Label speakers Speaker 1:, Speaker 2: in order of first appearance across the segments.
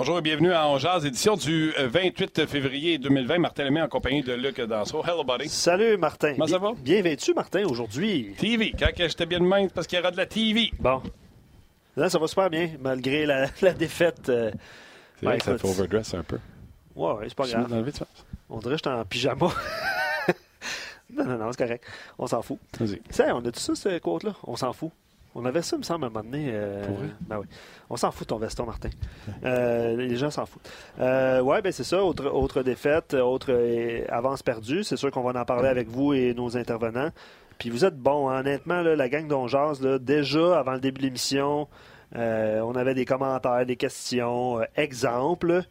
Speaker 1: Bonjour et bienvenue à Angers, édition du 28 février 2020. Martin Lemay en compagnie de Luc Danseau. Hello, buddy.
Speaker 2: Salut, Martin.
Speaker 1: Comment ça va?
Speaker 2: Bien vêtu, Martin, aujourd'hui.
Speaker 1: TV. Quand j'étais bien de main, parce qu'il y aura de la TV.
Speaker 2: Bon. Là, ça va super bien, malgré la, la défaite. Euh...
Speaker 1: C'est vrai que ça fait overdress un peu.
Speaker 2: Ouais, ouais c'est pas grave. On dirait que j'étais en pyjama. non, non, non, c'est correct. On s'en fout.
Speaker 1: Vas-y.
Speaker 2: Ça, on a tout ça, cette côte-là. On s'en fout. On avait ça, me semble, à un moment donné. Euh,
Speaker 1: Pour?
Speaker 2: Ben oui. On s'en fout de ton veston, Martin. Euh, les gens s'en foutent. Euh, oui, ben c'est ça. Autre, autre défaite, autre avance perdue. C'est sûr qu'on va en parler avec vous et nos intervenants. Puis vous êtes bons, hein. honnêtement, là, la gang là, déjà avant le début de l'émission, on avait des commentaires, des questions. Exemple,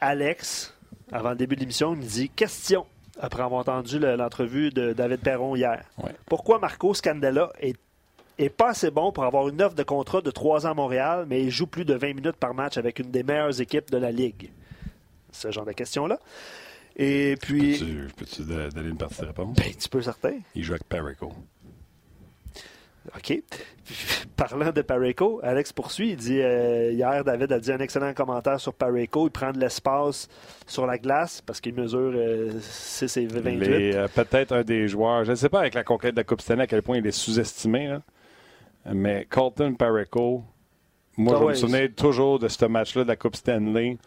Speaker 2: Alex, avant le début de l'émission, il me dit Question, après avoir entendu le- l'entrevue de David Perron hier.
Speaker 1: Ouais.
Speaker 2: Pourquoi Marco Scandella est est pas assez bon pour avoir une offre de contrat de 3 ans à Montréal, mais il joue plus de 20 minutes par match avec une des meilleures équipes de la Ligue? Ce genre de questions-là. Et puis.
Speaker 1: Peux-tu peux-tu donner une partie de réponse?
Speaker 2: Ben, tu peux certain.
Speaker 1: Il joue avec Perico.
Speaker 2: OK. Parlant de Pareco, Alex poursuit. Il dit euh, hier, David a dit un excellent commentaire sur Pareco. Il prend de l'espace sur la glace parce qu'il mesure euh, 6 et 28.
Speaker 1: Les, euh, Peut-être un des joueurs, je ne sais pas avec la conquête de la Coupe Stanley à quel point il est sous-estimé, là. Mais Colton Perico, moi
Speaker 2: Ah
Speaker 1: je
Speaker 2: ouais,
Speaker 1: me souviens toujours de ce match-là de la Coupe Stanley,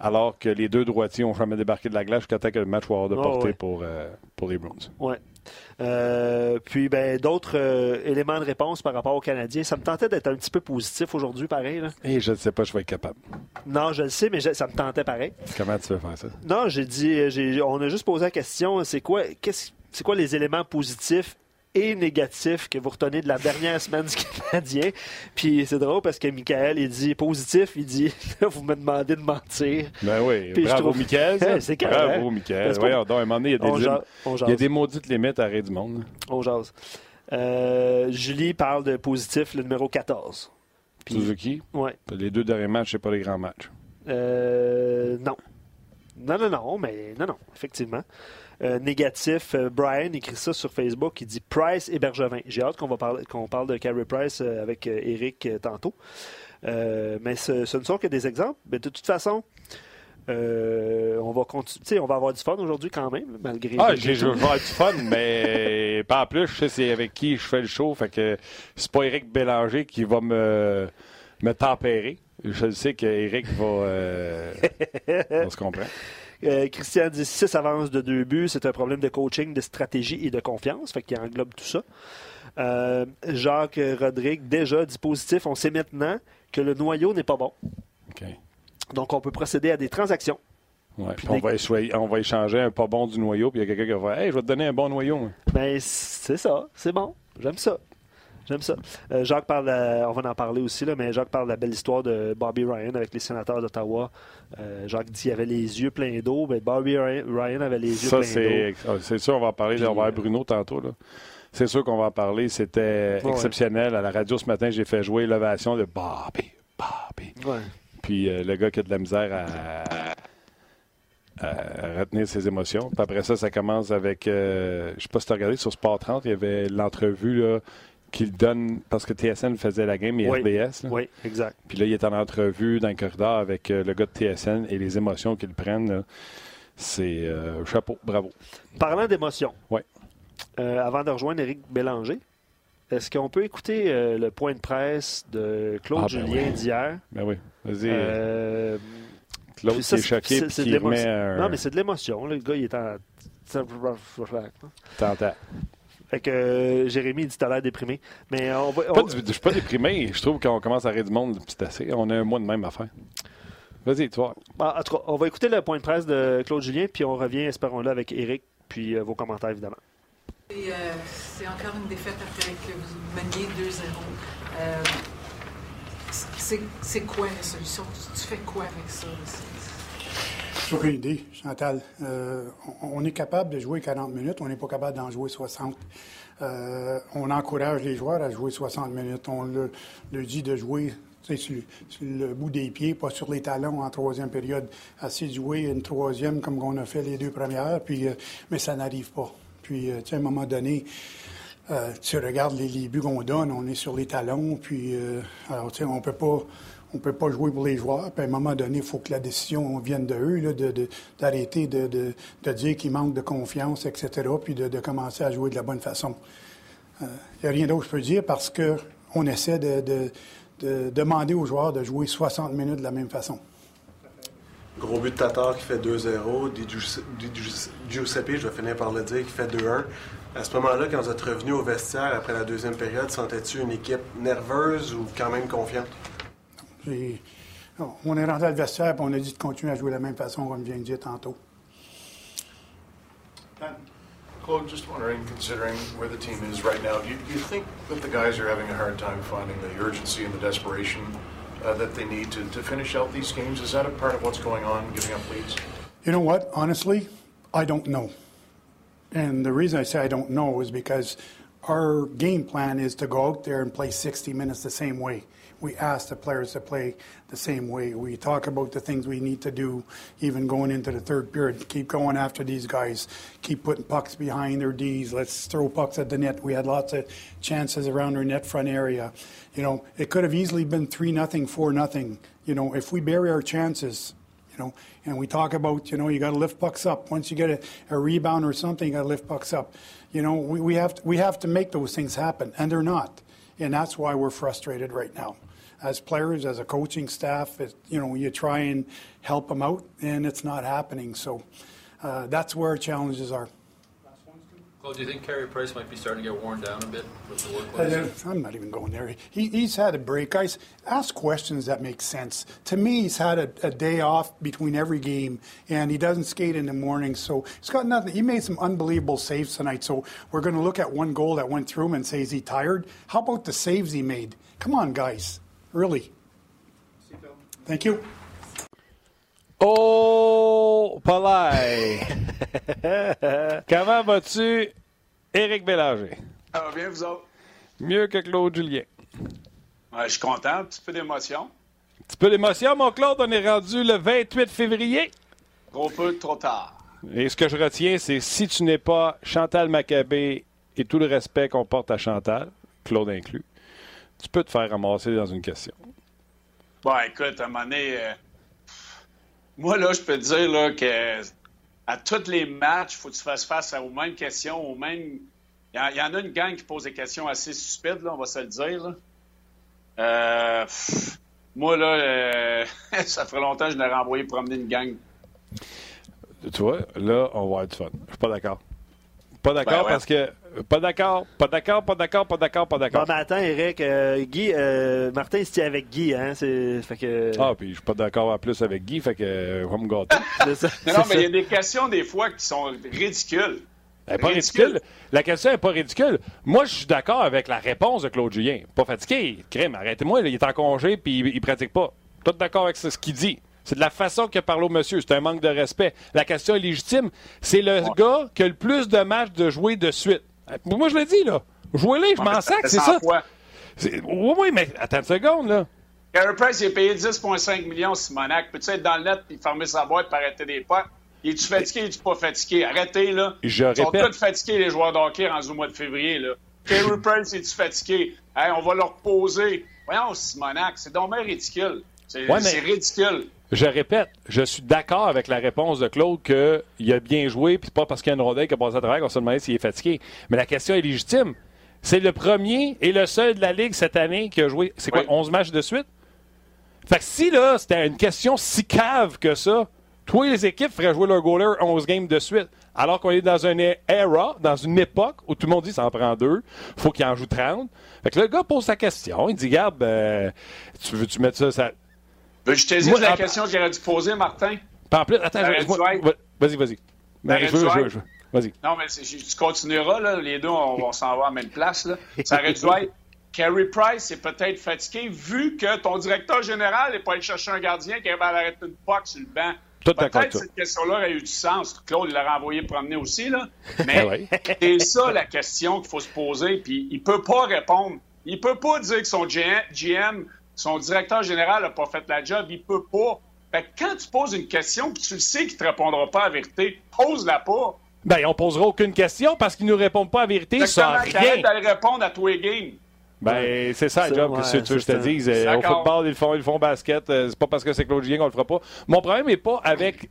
Speaker 1: alors que les deux droitiers ont jamais débarqué de la glace jusqu'à temps que le match soit hors de
Speaker 2: Ah
Speaker 1: portée
Speaker 2: ouais.
Speaker 1: pour, euh, pour les Bruins.
Speaker 2: Ouais. Euh, puis ben d'autres euh, éléments de réponse par rapport aux Canadiens. Ça me tentait d'être un petit peu positif aujourd'hui, pareil. là.
Speaker 1: Et je ne sais pas, je vais être capable.
Speaker 2: Non, je le sais, mais je- ça me tentait pareil.
Speaker 1: Comment tu veux faire ça?
Speaker 2: Non, j'ai dit, j'ai- on a juste posé la question, c'est quoi, qu'est-ce, c'est quoi les éléments positifs et négatifs que vous retenez de la dernière semaine du Canadien? Puis c'est drôle parce que Michael, il dit positif, il dit, vous me demandez de mentir.
Speaker 1: Ben oui,
Speaker 2: Puis je
Speaker 1: bravo
Speaker 2: trouve-
Speaker 1: Michael. ça.
Speaker 2: Hey, c'est correct.
Speaker 1: bravo Michael. Donc, à un moment donné, il y a des, lim- il y a des maudites limites à du monde.
Speaker 2: On jase. Euh, Julie parle de positif, le numéro 14. Puis-
Speaker 1: Suzuki,
Speaker 2: Ouais.
Speaker 1: les deux derniers matchs, c'est pas les grands matchs.
Speaker 2: Euh, non. Non, non, non, mais non, non, effectivement. Euh, négatif, euh, Brian écrit ça sur Facebook, il dit Price et Bergevin. J'ai hâte qu'on va parler, qu'on parle de Carey Price euh, avec Eric tantôt. Euh, mais ce, ce ne sont que des exemples. Mais de toute façon, euh, on va continuer. On va avoir du fun aujourd'hui quand même, malgré.
Speaker 1: Ah, j'ai je veux avoir du fun, mais pas en plus, je sais c'est avec qui je fais le show, fait que c'est pas Éric Bélanger qui va me, me tempérer. Je sais qu'Éric va, euh, on se comprend.
Speaker 2: Euh, Christian dit 6 avances de deux buts. C'est un problème de coaching, de stratégie et de confiance. Fait qu'il englobe tout ça. Euh, Jacques Rodrigue, déjà dit positif. On sait maintenant que le noyau n'est pas bon. Donc, on peut procéder à des transactions.
Speaker 1: Ouais,
Speaker 2: Puis
Speaker 1: puis on, va échouer- on va échanger un pas bon du noyau, puis il y a quelqu'un qui va faire Hey, je vais te donner un bon noyau.
Speaker 2: Mais c'est ça. C'est bon. J'aime ça. J'aime ça. Euh, Jacques parle, de- on va en parler aussi, là, mais Jacques parle de la belle histoire de Bobby Ryan avec les sénateurs d'Ottawa. Euh, Jacques dit qu'il avait les yeux pleins d'eau. mais Bobby Ryan avait les yeux
Speaker 1: Ça,
Speaker 2: pleins d'eau.
Speaker 1: c'est c'est sûr, on va en parler.
Speaker 2: Puis,
Speaker 1: on va
Speaker 2: euh,
Speaker 1: Bruno tantôt. là. C'est sûr qu'on va en parler. C'était
Speaker 2: Ouais.
Speaker 1: exceptionnel. À la radio ce matin, j'ai fait jouer l'ovation de Bobby, Bobby.
Speaker 2: Ouais.
Speaker 1: Puis euh, le gars qui a de la misère à, à retenir ses émotions. Puis après ça, ça commence avec, euh, je sais pas si tu as regardé sur Sport 30, il y avait l'entrevue là, qu'il donne, parce que TSN faisait la game et
Speaker 2: Oui.
Speaker 1: RDS. là.
Speaker 2: Oui, exact.
Speaker 1: Puis là, il est en entrevue dans le corridor avec euh, le gars de TSN et les émotions qu'ils prennent. C'est euh, chapeau, bravo.
Speaker 2: Parlant d'émotion,
Speaker 1: Ouais.
Speaker 2: euh, avant de rejoindre Éric Bélanger, est-ce qu'on peut écouter euh, le point de presse de Claude
Speaker 1: Ah, ben
Speaker 2: Julien
Speaker 1: oui.
Speaker 2: d'hier?
Speaker 1: Ben oui, vas-y.
Speaker 2: Euh,
Speaker 1: L'autre
Speaker 2: ça,
Speaker 1: qui est
Speaker 2: c'est-
Speaker 1: choqué puis qui remet un...
Speaker 2: Non, mais c'est de l'émotion. Le gars, il est en.
Speaker 1: T'entends.
Speaker 2: Fait que euh, Jérémy il dit t'as l'air déprimé. Mais on va.
Speaker 1: Pas
Speaker 2: on-
Speaker 1: du- Je suis pas déprimé. Je trouve qu'on commence à rire du monde, c'est assez. On a un mois de même à faire. Vas-y, toi.
Speaker 2: Ah, en tout cas, on va écouter le point de presse de Claude Julien, puis on revient, espérons-le, avec Éric, puis euh, vos commentaires, évidemment.
Speaker 3: Euh, c'est encore une défaite après que vous meniez 2-0. Euh, c'est, quoi la solution? Tu, tu fais quoi avec ça?
Speaker 4: J'ai aucune idée, Chantal. Euh, on, est capable de jouer 40 minutes, on n'est pas capable d'en jouer 60. Euh, on encourage les joueurs à jouer 60 minutes. On le- leur dit de jouer sur, sur le bout des pieds, pas sur les talons en troisième période. Assez de jouer une troisième comme on a fait les deux premières, puis, euh, mais ça n'arrive pas. Puis, à un moment donné, tu regardes les, les buts qu'on donne, on est sur les talons, puis alors, on peut pas on ne peut pas jouer pour les joueurs. Puis à un moment donné, il faut que la décision vienne de eux, d'arrêter de, de, dire qu'ils manquent de confiance, etc., puis de, commencer à jouer de la bonne façon. Il n'y a rien d'autre que je peux dire parce qu'on essaie de, demander aux joueurs de jouer 60 minutes de la même façon.
Speaker 5: Gros but de Tatar qui fait 2-0. Giuseppe, je vais finir par le dire, qui fait 2-1. À ce moment-là, quand vous êtes revenu au vestiaire après la deuxième période, sentais-tu une équipe nerveuse ou quand même confiante?
Speaker 4: On est rentré à le vestiaire et on a dit de continuer à jouer de la même façon, comme vient de dire tantôt.
Speaker 6: Claude, just wondering, considering where the team is right now, do you, do you think that the guys are having a hard time finding the urgency and the desperation uh, that they need to, to finish out these games? Is that a part of what's going on, giving up leads?
Speaker 4: You know what? Honestly, I don't know. And the reason I say I don't know is because our game plan is to go out there and play 60 minutes the same way we ask the players to play the same way. We talk about the things we need to do, even going into the third period. Keep going after these guys. Keep putting pucks behind their D's. Let's throw pucks at the net. We had lots of chances around our net front area. You know, it could have easily been three nothing, four nothing. You know, if we bury our chances, you know, and we talk about, you know, you got to lift pucks up. Once you get a, a rebound or something, you got to lift pucks up. You know, we, we have to, we have to make those things happen, and they're not, and that's why we're frustrated right now as players, as a coaching staff, it, you know, you try and help them out, and it's not happening. So uh, that's where challenges are.
Speaker 7: Well, do you think Carey Price might be starting to get worn down a bit with the workload?
Speaker 4: I'm not even going there. He, he's had a break. Guys, ask questions that make sense. To me, he's had a, a, day off between every game, and he doesn't skate in the morning. So he's got nothing. He made some unbelievable saves tonight. So we're going to look at one goal that went through him and say, is he tired? How about the saves he made? Come on, guys. Really? Thank you.
Speaker 1: Oh, Palais! Comment vas-tu, Éric Bélanger?
Speaker 8: Ça va bien, vous autres?
Speaker 1: Mieux que Claude Julien.
Speaker 8: Ouais, je suis content, un petit peu d'émotion.
Speaker 1: Un petit peu d'émotion, mon Claude. On est rendu le 28 février.
Speaker 8: Trop peu, trop tard.
Speaker 1: Et ce que je retiens, c'est si tu n'es pas Chantal Maccabé et tout le respect qu'on porte à Chantal, Claude inclus, tu peux te faire ramasser dans une question.
Speaker 8: Bon, écoute, à un moment donné, euh, moi, là, je peux te dire là, que à tous les matchs, il faut que tu fasses face aux mêmes questions, aux mêmes. Il y, en a une gang qui pose des questions assez stupides, là, on va se le dire. Euh, moi, là, euh, ça ferait longtemps que je n'aurais envoyé promener une gang.
Speaker 1: Tu vois, là, on va du fun. Je suis pas d'accord. Pas d'accord parce que. Pas d'accord, pas d'accord, pas d'accord, pas d'accord, pas d'accord.
Speaker 2: Bon, ben attends, Eric, euh, Guy, euh, Martin, c'était avec Guy, hein? Fait que...
Speaker 1: Ah, puis je suis pas d'accord en plus avec Guy, fait que euh, va me gâter.
Speaker 8: non, mais il y a des questions des fois qui sont ridicules.
Speaker 1: Elle pas ridicule. La question n'est pas ridicule. Moi, je suis d'accord avec la réponse de Claude Julien. Pas fatigué. Crème, arrêtez-moi, il est en congé puis il, il pratique pas. Tout d'accord avec ce qu'il dit. C'est de la façon qu'il parle au monsieur. C'est un manque de respect. La question est légitime. C'est le gars qui a le plus de matchs de jouer de suite. Moi, je l'ai dit, là. Jouez-les, je m'en sac, c'est ça. Oui, oui, mais attends une seconde, là.
Speaker 8: Carey Price, il a payé 10,5 millions, Simonac. Peux-tu être dans le net et fermer sa boîte pour arrêter des potes? Il est-tu fatigué, il est-tu pas fatigué? Arrêtez, là.
Speaker 1: Je
Speaker 8: Ils sont tous fatigués, les joueurs d'hockey, rendus au mois de février, là. Carey Price, est tu fatigué? Hey, on va leur reposer. Voyons, Simonac, c'est dommage ridicule. C'est ridicule.
Speaker 1: Je répète, je suis d'accord avec la réponse de Claude qu'il a bien joué, puis pas parce qu'il y a une rondelle qui a passé à travers qu'on se demande s'il est fatigué. Mais la question est légitime. C'est le premier et le seul de la Ligue cette année qui a joué, c'est quoi, 11 matchs de suite? Fait que si là, c'était une question si cave que ça, tous les équipes feraient jouer leur goaler 11 games de suite. Alors qu'on est dans une era, dans une époque où tout le monde dit ça en prend deux, faut qu'il en joue 30. Fait que le gars pose sa question, il dit, Garde, ben, tu veux-tu mettre ça, ça
Speaker 8: je t'ai dit la question qu'il aurait dû poser, Martin.
Speaker 1: En plus, attends, vas-y, vas-y. Ben, vas-y.
Speaker 8: Non, mais tu continueras, là, les deux, on, s'en va à la même place. Là. Ça aurait dû être Carey Price est peut-être fatigué vu que ton directeur général n'est pas allé chercher un gardien qui avait arrêté une poque sur le banc. Peut-être que cette question-là aurait eu du sens. Claude, il l'a renvoyé promener aussi, là. Mais c'est ça la question qu'il faut se poser. Puis il peut pas répondre. Il peut pas dire que son GM son directeur général n'a pas fait la job, il peut pas. Fait quand tu poses une question que tu le sais qu'il ne te répondra pas à vérité, pose-la pas.
Speaker 1: Ben, on posera aucune question parce qu'il ne nous répond pas à vérité sur rien.
Speaker 8: d'aller répondre à tous les games.
Speaker 1: Ben, c'est ça,
Speaker 2: Ça,
Speaker 1: job,
Speaker 2: ouais,
Speaker 1: que tu veux que je te dise. Euh, Au football, ils le font, ils le font basket. euh, C'est pas parce que c'est Claude Julien qu'on le fera pas. Mon problème n'est pas avec. Tu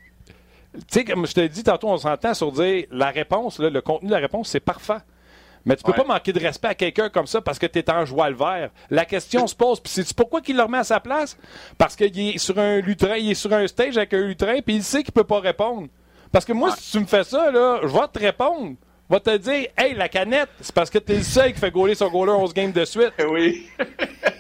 Speaker 1: sais, comme je te dis tantôt, on s'entend sur dire la réponse, là, le contenu de la réponse, c'est parfait. Mais tu peux
Speaker 8: Ouais.
Speaker 1: pas manquer de respect à quelqu'un comme ça parce que tu es en joie le vert. La question se pose, puis c'est pourquoi qu'il le remet à sa place? Parce qu'il est sur un lutrin, il est sur un stage avec un lutrin, puis il sait qu'il peut pas répondre. Parce que moi, si tu me fais ça, là, je vais te répondre. Je vais te dire, hey, la canette, c'est parce que t'es le seul qui fait gauler son goaler 11 games de suite.
Speaker 8: Oui.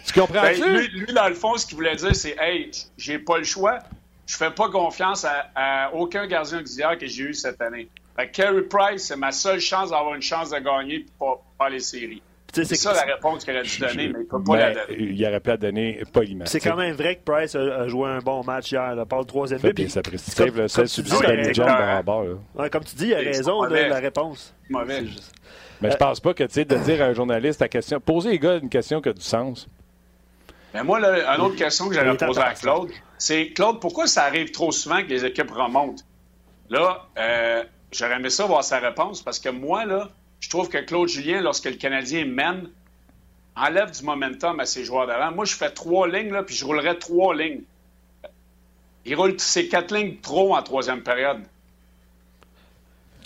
Speaker 1: Tu comprends-tu?
Speaker 8: Ben, lui, lui, dans le fond, ce qu'il voulait dire, c'est Hey, j'ai pas le choix. Je fais pas confiance à, à aucun gardien auxiliaire que j'ai eu cette année. Fait que Carey Price, c'est ma seule chance d'avoir une chance de gagner pour pas, pas les séries. C'est ça la réponse qu'il a dû donner, mais il peut pas la
Speaker 1: Mais
Speaker 8: donner.
Speaker 1: il aurait pu la donner poliment.
Speaker 2: C'est quand même vrai que Price a, a joué un bon match hier, là, par le troisième but. Puis
Speaker 1: bien, ça précise. le seul
Speaker 2: tu dis,
Speaker 1: subside
Speaker 2: il a
Speaker 1: à barre. là.
Speaker 2: Ouais, comme tu dis, il a raison de la réponse.
Speaker 8: Mauvais.
Speaker 1: Mais je pense pas que, tu sais, de dire à un journaliste la question. Poser les gars une question qui a du sens.
Speaker 8: Mais moi, là, une autre question que j'allais poser à. Claude, c'est Claude, pourquoi ça arrive trop souvent que les équipes remontent? Là, euh, j'aurais aimé ça voir sa réponse parce que moi, là, je trouve que Claude Julien, lorsque le Canadien mène, enlève du momentum à ses joueurs d'avant. Moi, je fais trois lignes, là, puis je roulerais trois lignes. Il roule ces quatre lignes trop en troisième période.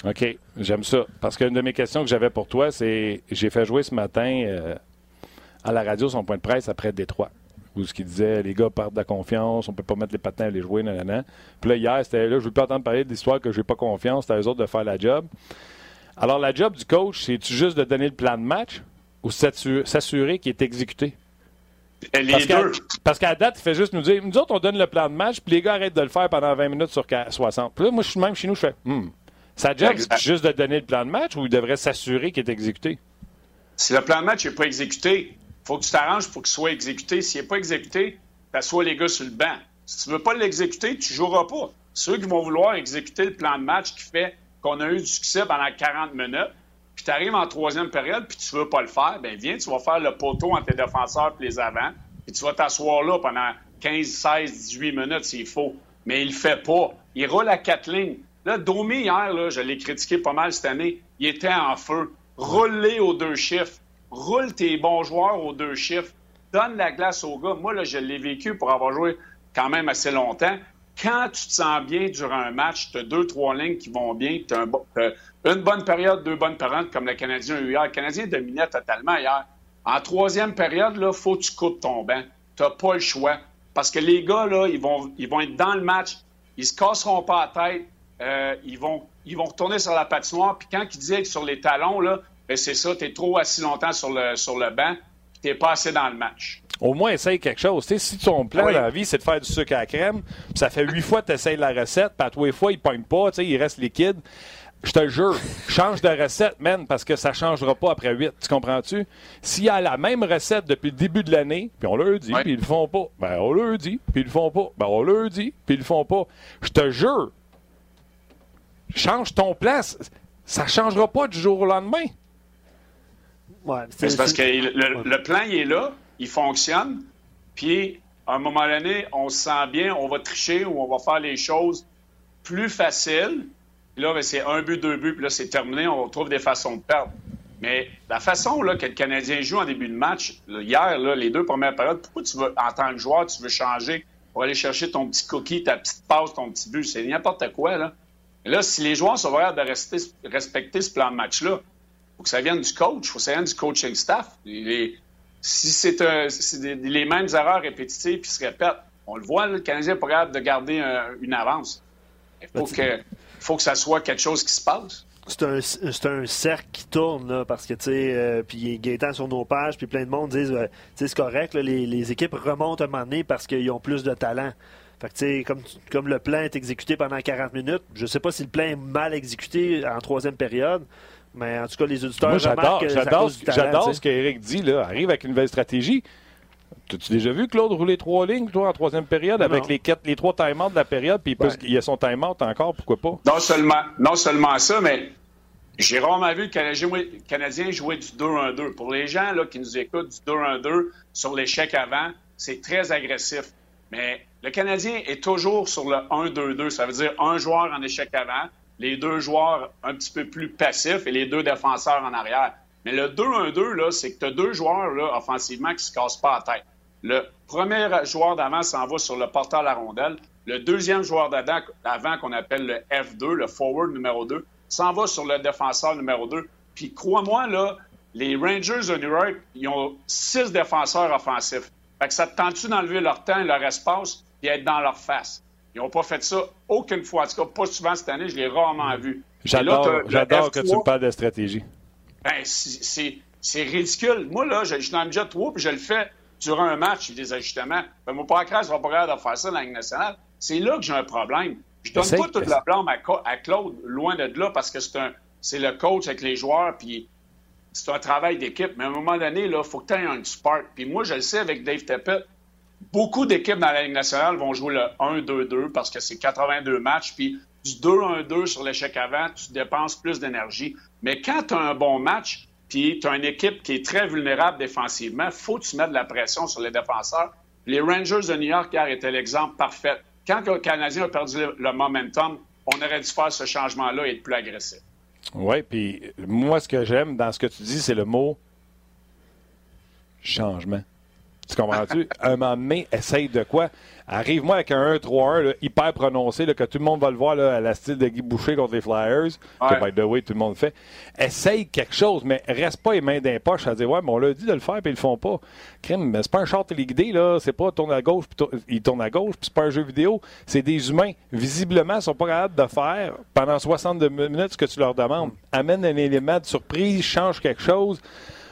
Speaker 1: OK, j'aime ça. Parce qu'une de mes questions que j'avais pour toi, c'est j'ai fait jouer ce matin euh, à la radio son point de presse après Détroit. Où ce qu'il disait, les gars perdent de la confiance, on peut pas mettre les patins à les jouer, nanana. Puis là, hier, c'était là, je veux pas entendre parler de l'histoire que j'ai pas confiance, c'est à eux autres de faire la job. Alors, la job du coach, c'est-tu juste de donner le plan de match ou s'assu- s'assurer qu'il est exécuté?
Speaker 8: Les
Speaker 1: Parce qu'à,
Speaker 8: deux.
Speaker 1: parce qu'à date, il fait juste nous dire, nous autres, on donne le plan de match, puis les gars arrêtent de le faire pendant 20 minutes sur 60. Puis là, moi, je suis même chez nous, je fais, hmm. Sa job, c'est juste de donner le plan de match ou il devrait s'assurer qu'il est exécuté?
Speaker 8: Si le plan de match n'est pas exécuté, faut que tu t'arranges pour qu'il soit exécuté. S'il n'est pas exécuté, t'assois les gars sur le banc. Si tu veux pas l'exécuter, tu joueras pas. Ceux qui vont vouloir exécuter le plan de match qui fait qu'on a eu du succès pendant 40 minutes, puis tu arrives en troisième période, puis tu veux pas le faire, ben viens, tu vas faire le poteau entre tes défenseurs et les avants, puis tu vas t'asseoir là pendant 15, 16, 18 minutes s'il faut. Mais il le fait pas. Il roule à quatre lignes. Là, Domi, hier, là, je l'ai critiqué pas mal cette année, il était en feu. Roule-les aux deux chiffres. Roule tes bons joueurs aux deux chiffres. Donne la glace aux gars. Moi, je l'ai vécu pour avoir joué quand même assez longtemps. Quand tu te sens bien durant un match, tu as deux, trois lignes qui vont bien, une bonne période, deux bonnes périodes, comme le Canadien a eu hier. Le Canadien dominait totalement hier. En troisième période, il faut que tu coupes ton banc. Tu n'as pas le choix. Parce que les gars, là, ils vont, ils vont être dans le match. Ils se casseront pas la tête. Euh, ils, vont, ils vont retourner sur la patinoire. Puis quand ils disaient que sur les talons, là, c'est ça, tu es trop assis longtemps sur le, sur le banc. Tu n'es pas assez dans le match.
Speaker 1: Au moins, essaye quelque chose. Tu sais, si ton plan
Speaker 8: Oui.
Speaker 1: dans la vie, c'est de faire du sucre à la crème, puis ça fait huit fois que tu essayes la recette, puis à tous les fois, il ne pogne pas, tu sais, il reste liquide. Je te jure, change de recette, man, parce que ça ne changera pas après 8. Tu comprends-tu? S'il y a la même recette depuis le début de l'année, puis on leur dit,
Speaker 8: Ouais.
Speaker 1: puis ils le font pas, ben on leur dit, puis ils le font pas, ben on leur dit, puis ils le font pas. Je te jure, change ton plan, ça ne changera pas du jour au lendemain.
Speaker 2: Ouais,
Speaker 8: C'est parce que le, le plan, il est là, il fonctionne, puis à un moment donné, on se sent bien, on va tricher ou on va faire les choses plus faciles. Puis là, ben, c'est un but, deux buts, puis là, c'est terminé, on trouve des façons de perdre. Mais la façon là, que le Canadien joue en début de match, là, hier, là, les deux premières périodes, pourquoi tu veux, en tant que joueur, tu veux changer pour aller chercher ton petit cookie, ta petite passe, ton petit but? C'est n'importe quoi, là. Mais là, si les joueurs sont vraiment de rester, respecter ce plan de match-là, faut que ça vienne du coach, faut que ça vienne du coaching staff. Si c'est les mêmes erreurs répétitives qui se répètent, on le voit, le Canadien n'est pas capable de garder un- une avance. Il faut que, ça soit quelque chose qui se passe.
Speaker 2: c'est un, cercle qui tourne, parce que, tu sais, euh, puis Gaétan sur nos pages, puis plein de monde disent, euh, c'est correct, les, équipes remontent un moment donné parce qu'ils ont plus de talent. Fait que, tu sais, comme le plan est exécuté pendant 40 minutes, je sais pas si le plan est mal exécuté en troisième période, mais en tout cas, les auditeurs
Speaker 1: Moi, j'adore, ce qu'Éric dit, là. Arrive avec une nouvelle stratégie. T'as-tu déjà vu Claude rouler trois lignes, toi, en troisième période,
Speaker 2: Non.
Speaker 1: avec les, quatre, les trois time-outs de la période, puis il, peut-
Speaker 2: Ouais.
Speaker 1: il y a son time-out encore, pourquoi pas?
Speaker 8: Non seulement, non seulement ça, mais j'ai rarement vu le Canadien, le Canadien jouer du 2-1-2. Pour les gens là, qui nous écoutent, du 2-1-2 sur l'échec avant, c'est très agressif. Mais le Canadien est toujours sur le 1-2-2. Ça veut dire un joueur en échec avant, les deux joueurs un petit peu plus passifs et les deux défenseurs en arrière. Mais le 2-1-2, là, c'est que tu as deux joueurs là, offensivement qui ne se cassent pas la tête. Le premier joueur d'avant s'en va sur le porteur à la rondelle. Le deuxième joueur d'avant, qu'on appelle le F2, le forward numéro 2, s'en va sur le défenseur numéro 2. Puis crois-moi, les Rangers de New York, ils ont six défenseurs offensifs. Fait que ça te tente-tu d'enlever leur temps et leur espace et être dans leur face? Ils n'ont pas fait ça aucune fois. En tout cas, pas souvent cette année, je l'ai rarement vu.
Speaker 1: J'adore que tu me parles de stratégie.
Speaker 8: Ben, c'est ridicule. Moi, là, je, suis dans le jet 3 puis je le fais durant un match, des ajustements. Ben, mon ne sera pas de faire ça dans la Ligue nationale. C'est là que j'ai un problème. Je donne pas toute la blâme à, Claude, loin de là, parce que c'est un c'est le coach avec les joueurs, puis c'est un travail d'équipe. Mais à un moment donné, il faut que tu aies un spark. Puis moi, je le sais avec Dave Teppet, beaucoup d'équipes dans la Ligue nationale vont jouer le 1-2-2 parce que c'est 82 matchs. Puis du 2-1-2 sur l'échec avant, tu dépenses plus d'énergie. Mais quand tu as un bon match, puis tu as une équipe qui est très vulnérable défensivement, faut que tu mettes de la pression sur les défenseurs. Les Rangers de New York étaient l'exemple parfait. Quand le Canadien a perdu le momentum, on aurait dû faire ce changement-là et être plus agressif.
Speaker 1: Oui, puis moi, ce que j'aime dans ce que tu dis, c'est le mot changement. Tu comprends-tu? un moment donné, essaye de quoi? Arrive-moi avec un 1-3-1 hyper prononcé, là, que tout le monde va le voir là, à la style de Guy Boucher contre les Flyers, que by the way, tout le monde fait. Essaye quelque chose, mais reste pas les mains d'un poche à dire Ouais, mais on l'a dit de le faire, puis ils le font pas. Crime, mais c'est pas un short téléguidé, là. C'est pas tourne à gauche, puis il tourne à gauche, puis c'est pas un jeu vidéo. C'est des humains. Visiblement, ils sont pas capables de faire pendant 62 minutes ce que tu leur demandes. Amène un élément de surprise, change quelque chose.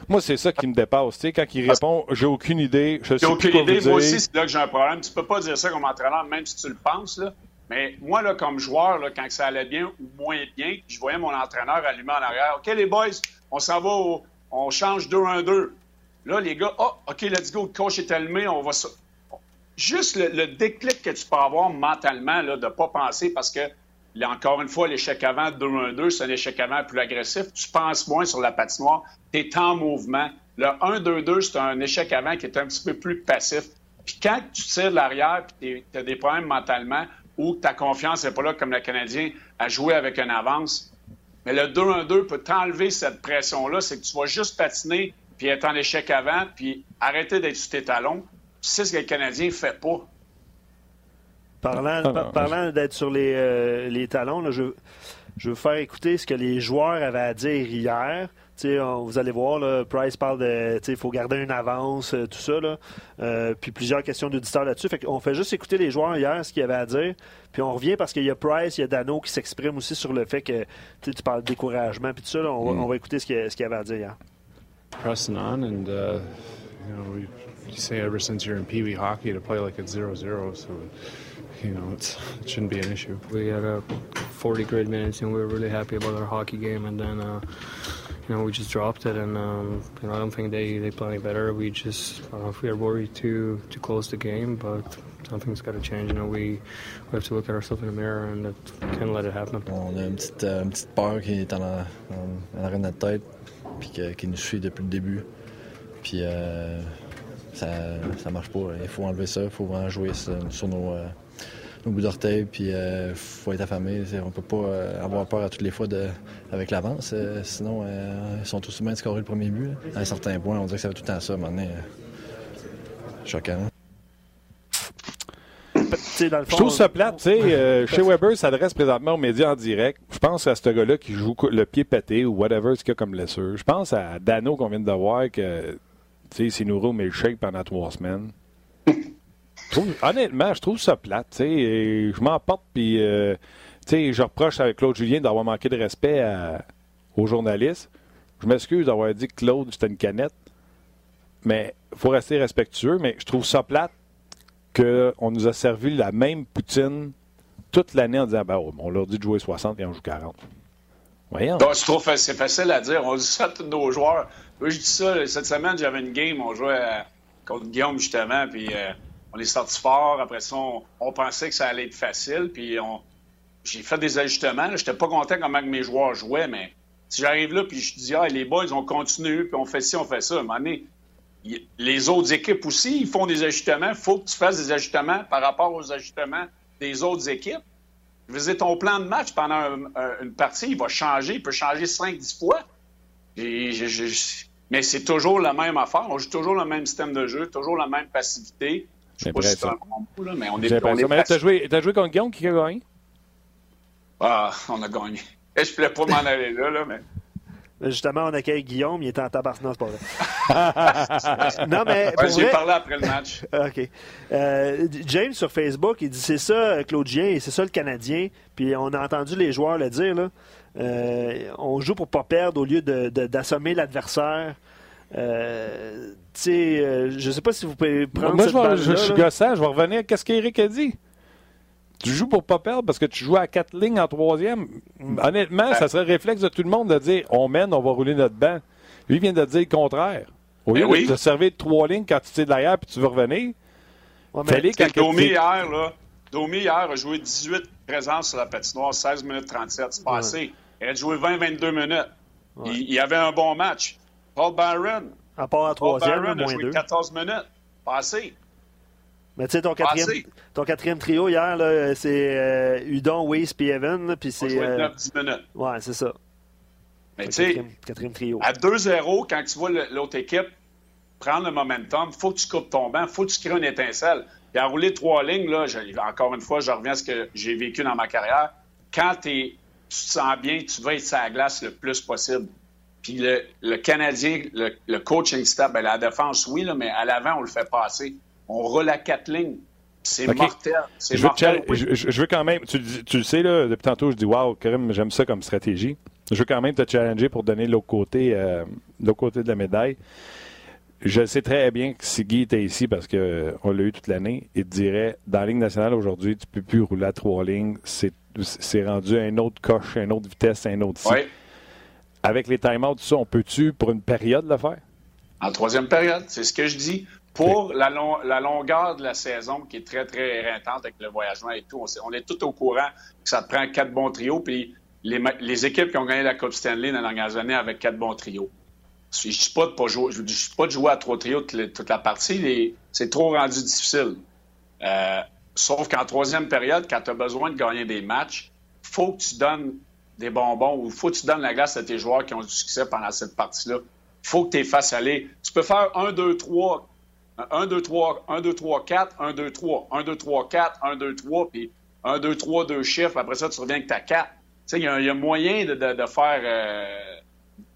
Speaker 1: Moi, c'est ça qui me dépasse. Tu sais, quand il répond, j'ai aucune idée, je sais aucune idée.
Speaker 8: Moi aussi, c'est là que j'ai un problème. Tu peux pas dire ça comme entraîneur, même si tu le penses. Là. Mais moi, là, comme joueur, là, quand ça allait bien ou moins bien, je voyais mon entraîneur allumer en arrière. OK, les boys, on s'en va, au... on change 2-1-2. Là, les gars, oh, OK, let's go, le coach est allumé, on va ça. Juste le, déclic que tu peux avoir mentalement, là, de ne pas penser parce que encore une fois, l'échec avant 2-1-2, c'est un échec avant plus agressif. Tu penses moins sur la patinoire. Tu es en mouvement. Le 1-2-2, c'est un échec avant qui est un petit peu plus passif. Puis quand tu tires de l'arrière et tu as des problèmes mentalement ou ta confiance n'est pas là comme le Canadien à jouer avec une avance, mais le 2-1-2 peut t'enlever cette pression-là. C'est que tu vas juste patiner puis être en échec avant puis arrêter d'être sur tes talons. C'est ce que le Canadien ne fait pas.
Speaker 2: Parlant, d'être sur les, euh, les talons, je, je veux faire écouter ce que les joueurs avaient à dire hier. vous allez voir, Price parle de il faut garder une avance, euh, tout ça. Euh, puis plusieurs questions d'auditeurs là-dessus. Fait on fait juste écouter les joueurs hier, ce qu'ils avaient à dire. Puis on revient parce qu'il y a Price, il y a Dano qui s'exprime aussi sur le fait que tu parles de découragement. Puis tout ça, on, va, mm. on, va, écouter ce qu'il y avait à dire hier.
Speaker 9: Pressing on and uh, you know, you say ever since you're in Pee Wee hockey to play like it's 0-0, so you know, it shouldn't be an issue.
Speaker 10: We had a 40 great minutes, and we were really happy about our hockey game. And then, uh, you know, we just dropped it, and um, you know, I don't think they they play any better. We just, I don't know if we are worried to to close the game, but something's got to change. You know, we we have to look at ourselves in the mirror, and that, can't let it happen.
Speaker 11: On a une petite, euh, une petite peur qui est en, en, en arrière de notre tête, puis que, qui nous suit depuis le début. Puis euh, ça, ça marche pas. Il faut enlever ça. Il faut vraiment jouer sur nos, euh, au bout d'orteil, puis il euh, faut être affamé. On peut pas euh, avoir peur à toutes les fois de, avec l'avance. Euh, sinon, ils sont tous bien de scorer le premier but. À un certain point, on dirait que ça va tout le temps ça. Maintenant, choquant.
Speaker 1: je trouve ça plate. sais, chez Weber s'adresse présentement aux médias en direct. Je pense à ce gars-là qui joue le pied pété ou whatever ce qu'il a comme blessure. Je pense à Dano qu'on vient de voir que s'est nourri au milkshake pendant trois semaines honnêtement, je trouve ça plate. je m'emporte, puis euh, je reproche avec Claude Julien d'avoir manqué de respect aux journalistes. Je m'excuse d'avoir dit que Claude, c'était une canette. Mais il faut rester respectueux. Mais je trouve ça plate qu'on nous a servi la même poutine toute l'année en disant ben, on leur dit de jouer 60 et on joue 40.
Speaker 8: C'est facile à dire. On dit ça à tous nos joueurs. Moi, je dis ça. Cette semaine, j'avais une game. On jouait contre Guillaume, justement. Puis. Euh, on est sorti fort. Après ça, on, pensait que ça allait être facile. Puis on, j'ai fait des ajustements. Je n'étais pas content comment mes joueurs jouaient, mais si j'arrive là puis je dis ah les boys on continue puis on fait ci on fait ça, à un moment donné, les autres équipes aussi ils font des ajustements. Il faut que tu fasses des ajustements par rapport aux ajustements des autres équipes. Je ton plan de match pendant une partie, il va changer, il peut changer 5-10 fois. Et je- je- je- mais c'est toujours la même affaire. On joue toujours le même système de jeu, toujours la même passivité. Je sais pas si c'est un bon mot, là, mais on est,
Speaker 1: J'ai
Speaker 8: on est
Speaker 1: Mais t'as joué, t'as joué contre Guillaume qui a gagné?
Speaker 8: Ah, on a gagné. Et je voulais pas m'en aller là, là, mais.
Speaker 2: Justement, on accueille Guillaume, il était en tabac. Non, c'est pas vrai. non, mais.
Speaker 8: Ouais, J'ai parlé après le match.
Speaker 2: OK. Euh, James sur Facebook, il dit c'est ça, et c'est ça le Canadien. Puis on a entendu les joueurs le dire. Là. Euh, on joue pour pas perdre au lieu de- de- d'assommer l'adversaire. Euh, euh, je sais pas si vous pouvez prendre
Speaker 1: Moi,
Speaker 2: cette
Speaker 1: je, vais- je, je suis gossant. Je vais revenir à ce qu'Éric a dit? Tu joues pour pas perdre parce que tu joues à quatre lignes en troisième. Honnêtement, ça serait le réflexe de tout le monde de dire on mène, on va rouler notre banc. Lui il vient de dire le contraire. Au lieu
Speaker 8: Ben oui.
Speaker 1: de te servir de trois lignes quand tu tires de l'arrière puis tu veux revenir,
Speaker 8: sais,
Speaker 1: quand
Speaker 8: Domi hier, là, Domi hier a joué 18 présences sur la patinoire, 16 minutes 37. C'est pas assez. Il a joué 20-22 minutes. Il, il avait un bon match. Paul Byron.
Speaker 2: À part la
Speaker 8: Paul
Speaker 2: troisième,
Speaker 8: Byron a
Speaker 2: moins
Speaker 8: joué
Speaker 2: deux.
Speaker 8: 14 minutes. Pas assez.
Speaker 2: Mais tu sais, ton quatrième,
Speaker 8: assez.
Speaker 2: ton quatrième trio hier, là, c'est euh, Udon, Weiss puis Evan. Puis c'est.
Speaker 8: jouait
Speaker 2: euh,
Speaker 8: 9-10 minutes.
Speaker 2: ouais, c'est ça.
Speaker 8: Mais tu sais,
Speaker 2: quatrième, quatrième trio.
Speaker 8: à 2-0, quand tu vois l'autre équipe prendre le momentum, faut que tu coupes ton banc, faut que tu crées une étincelle. Puis à rouler trois lignes, là, je- encore une fois, je reviens à ce que j'ai vécu dans ma carrière. Quand t'es- tu te sens bien, tu vas être sur la glace le plus possible. Puis le, le Canadien, le, le coaching staff, ben, la défense, oui, là, mais à l'avant, on le fait passer. On roule à quatre lignes. C'est mortel. C'est
Speaker 1: je veux, te
Speaker 8: mortel.
Speaker 1: chal- je, je- je veux quand même, tu, le dis- tu le sais, là, depuis tantôt, je dis, waouh, Karim, j'aime ça comme stratégie. Je veux quand même te challenger pour donner l'autre côté, euh, l'autre côté de la médaille. Je sais très bien que si Guy était ici, parce qu'on l'a eu toute l'année, il te dirait, dans la Ligue nationale aujourd'hui, tu peux plus rouler à trois lignes. C'est, c'est rendu un autre coche, une autre vitesse, un autre.
Speaker 8: Oui.
Speaker 1: Avec les time-outs, ça, on peut-tu, pour une période, le faire?
Speaker 8: En troisième période, c'est ce que je dis. Pour la, long- la longueur de la saison, qui est très, très éreintante avec le voyagement et tout, on est tout au courant que ça te prend quatre bons trios. Puis les, les équipes qui ont gagné la Coupe Stanley dans les dernières années avec quatre bons trios. Je ne dis pas de pas jouer, je dis pas de jouer à trois trios toute, la- toute la partie. c'est trop rendu difficile. Euh, sauf qu'en troisième période, quand tu as besoin de gagner des matchs, faut que tu donnes des bonbons ou faut que tu donnes la glace à tes joueurs qui ont du succès pendant cette partie-là. faut que tu les fasses aller. Tu peux faire 1, 2, 3, 1, 2, 3, 1, 2, 3, 4, 1, 2, 3, 1, 2, 3, 4, 1, 2, 3, puis 1, 2, 3, 2 chiffres. Après ça, tu reviens avec ta 4. Tu sais, il y, y a moyen de, de- de faire, euh,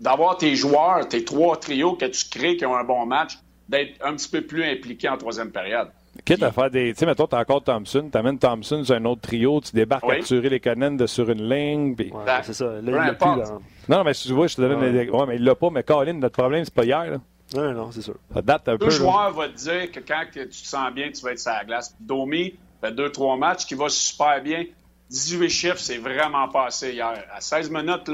Speaker 8: d'avoir tes joueurs, tes trois trios que tu crées qui ont un bon match, d'être un petit peu plus impliqués en troisième période.
Speaker 1: Quitte à faire des. Tu sais, mettons, t'as encore Thompson, t'amènes Thompson sur un autre trio, tu débarques
Speaker 8: Oui.
Speaker 1: à tuer les Conan de sur une ligne. puis-
Speaker 2: Ouais, c'est ça. Là, il
Speaker 8: peu
Speaker 2: l'a plus,
Speaker 8: importe.
Speaker 2: là.
Speaker 1: Non, mais tu vois, je te donne
Speaker 2: Ouais.
Speaker 1: mais il l'a pas, mais Colin, notre problème, c'est pas hier. Là.
Speaker 2: Non, non, c'est sûr.
Speaker 1: Ça date un peu.
Speaker 8: Le
Speaker 1: là.
Speaker 8: joueur va te dire que quand que tu te sens bien, tu vas être sur la glace. Domi fait deux, trois matchs qui va super bien. 18 chiffres, c'est vraiment passé hier. À 16 minutes,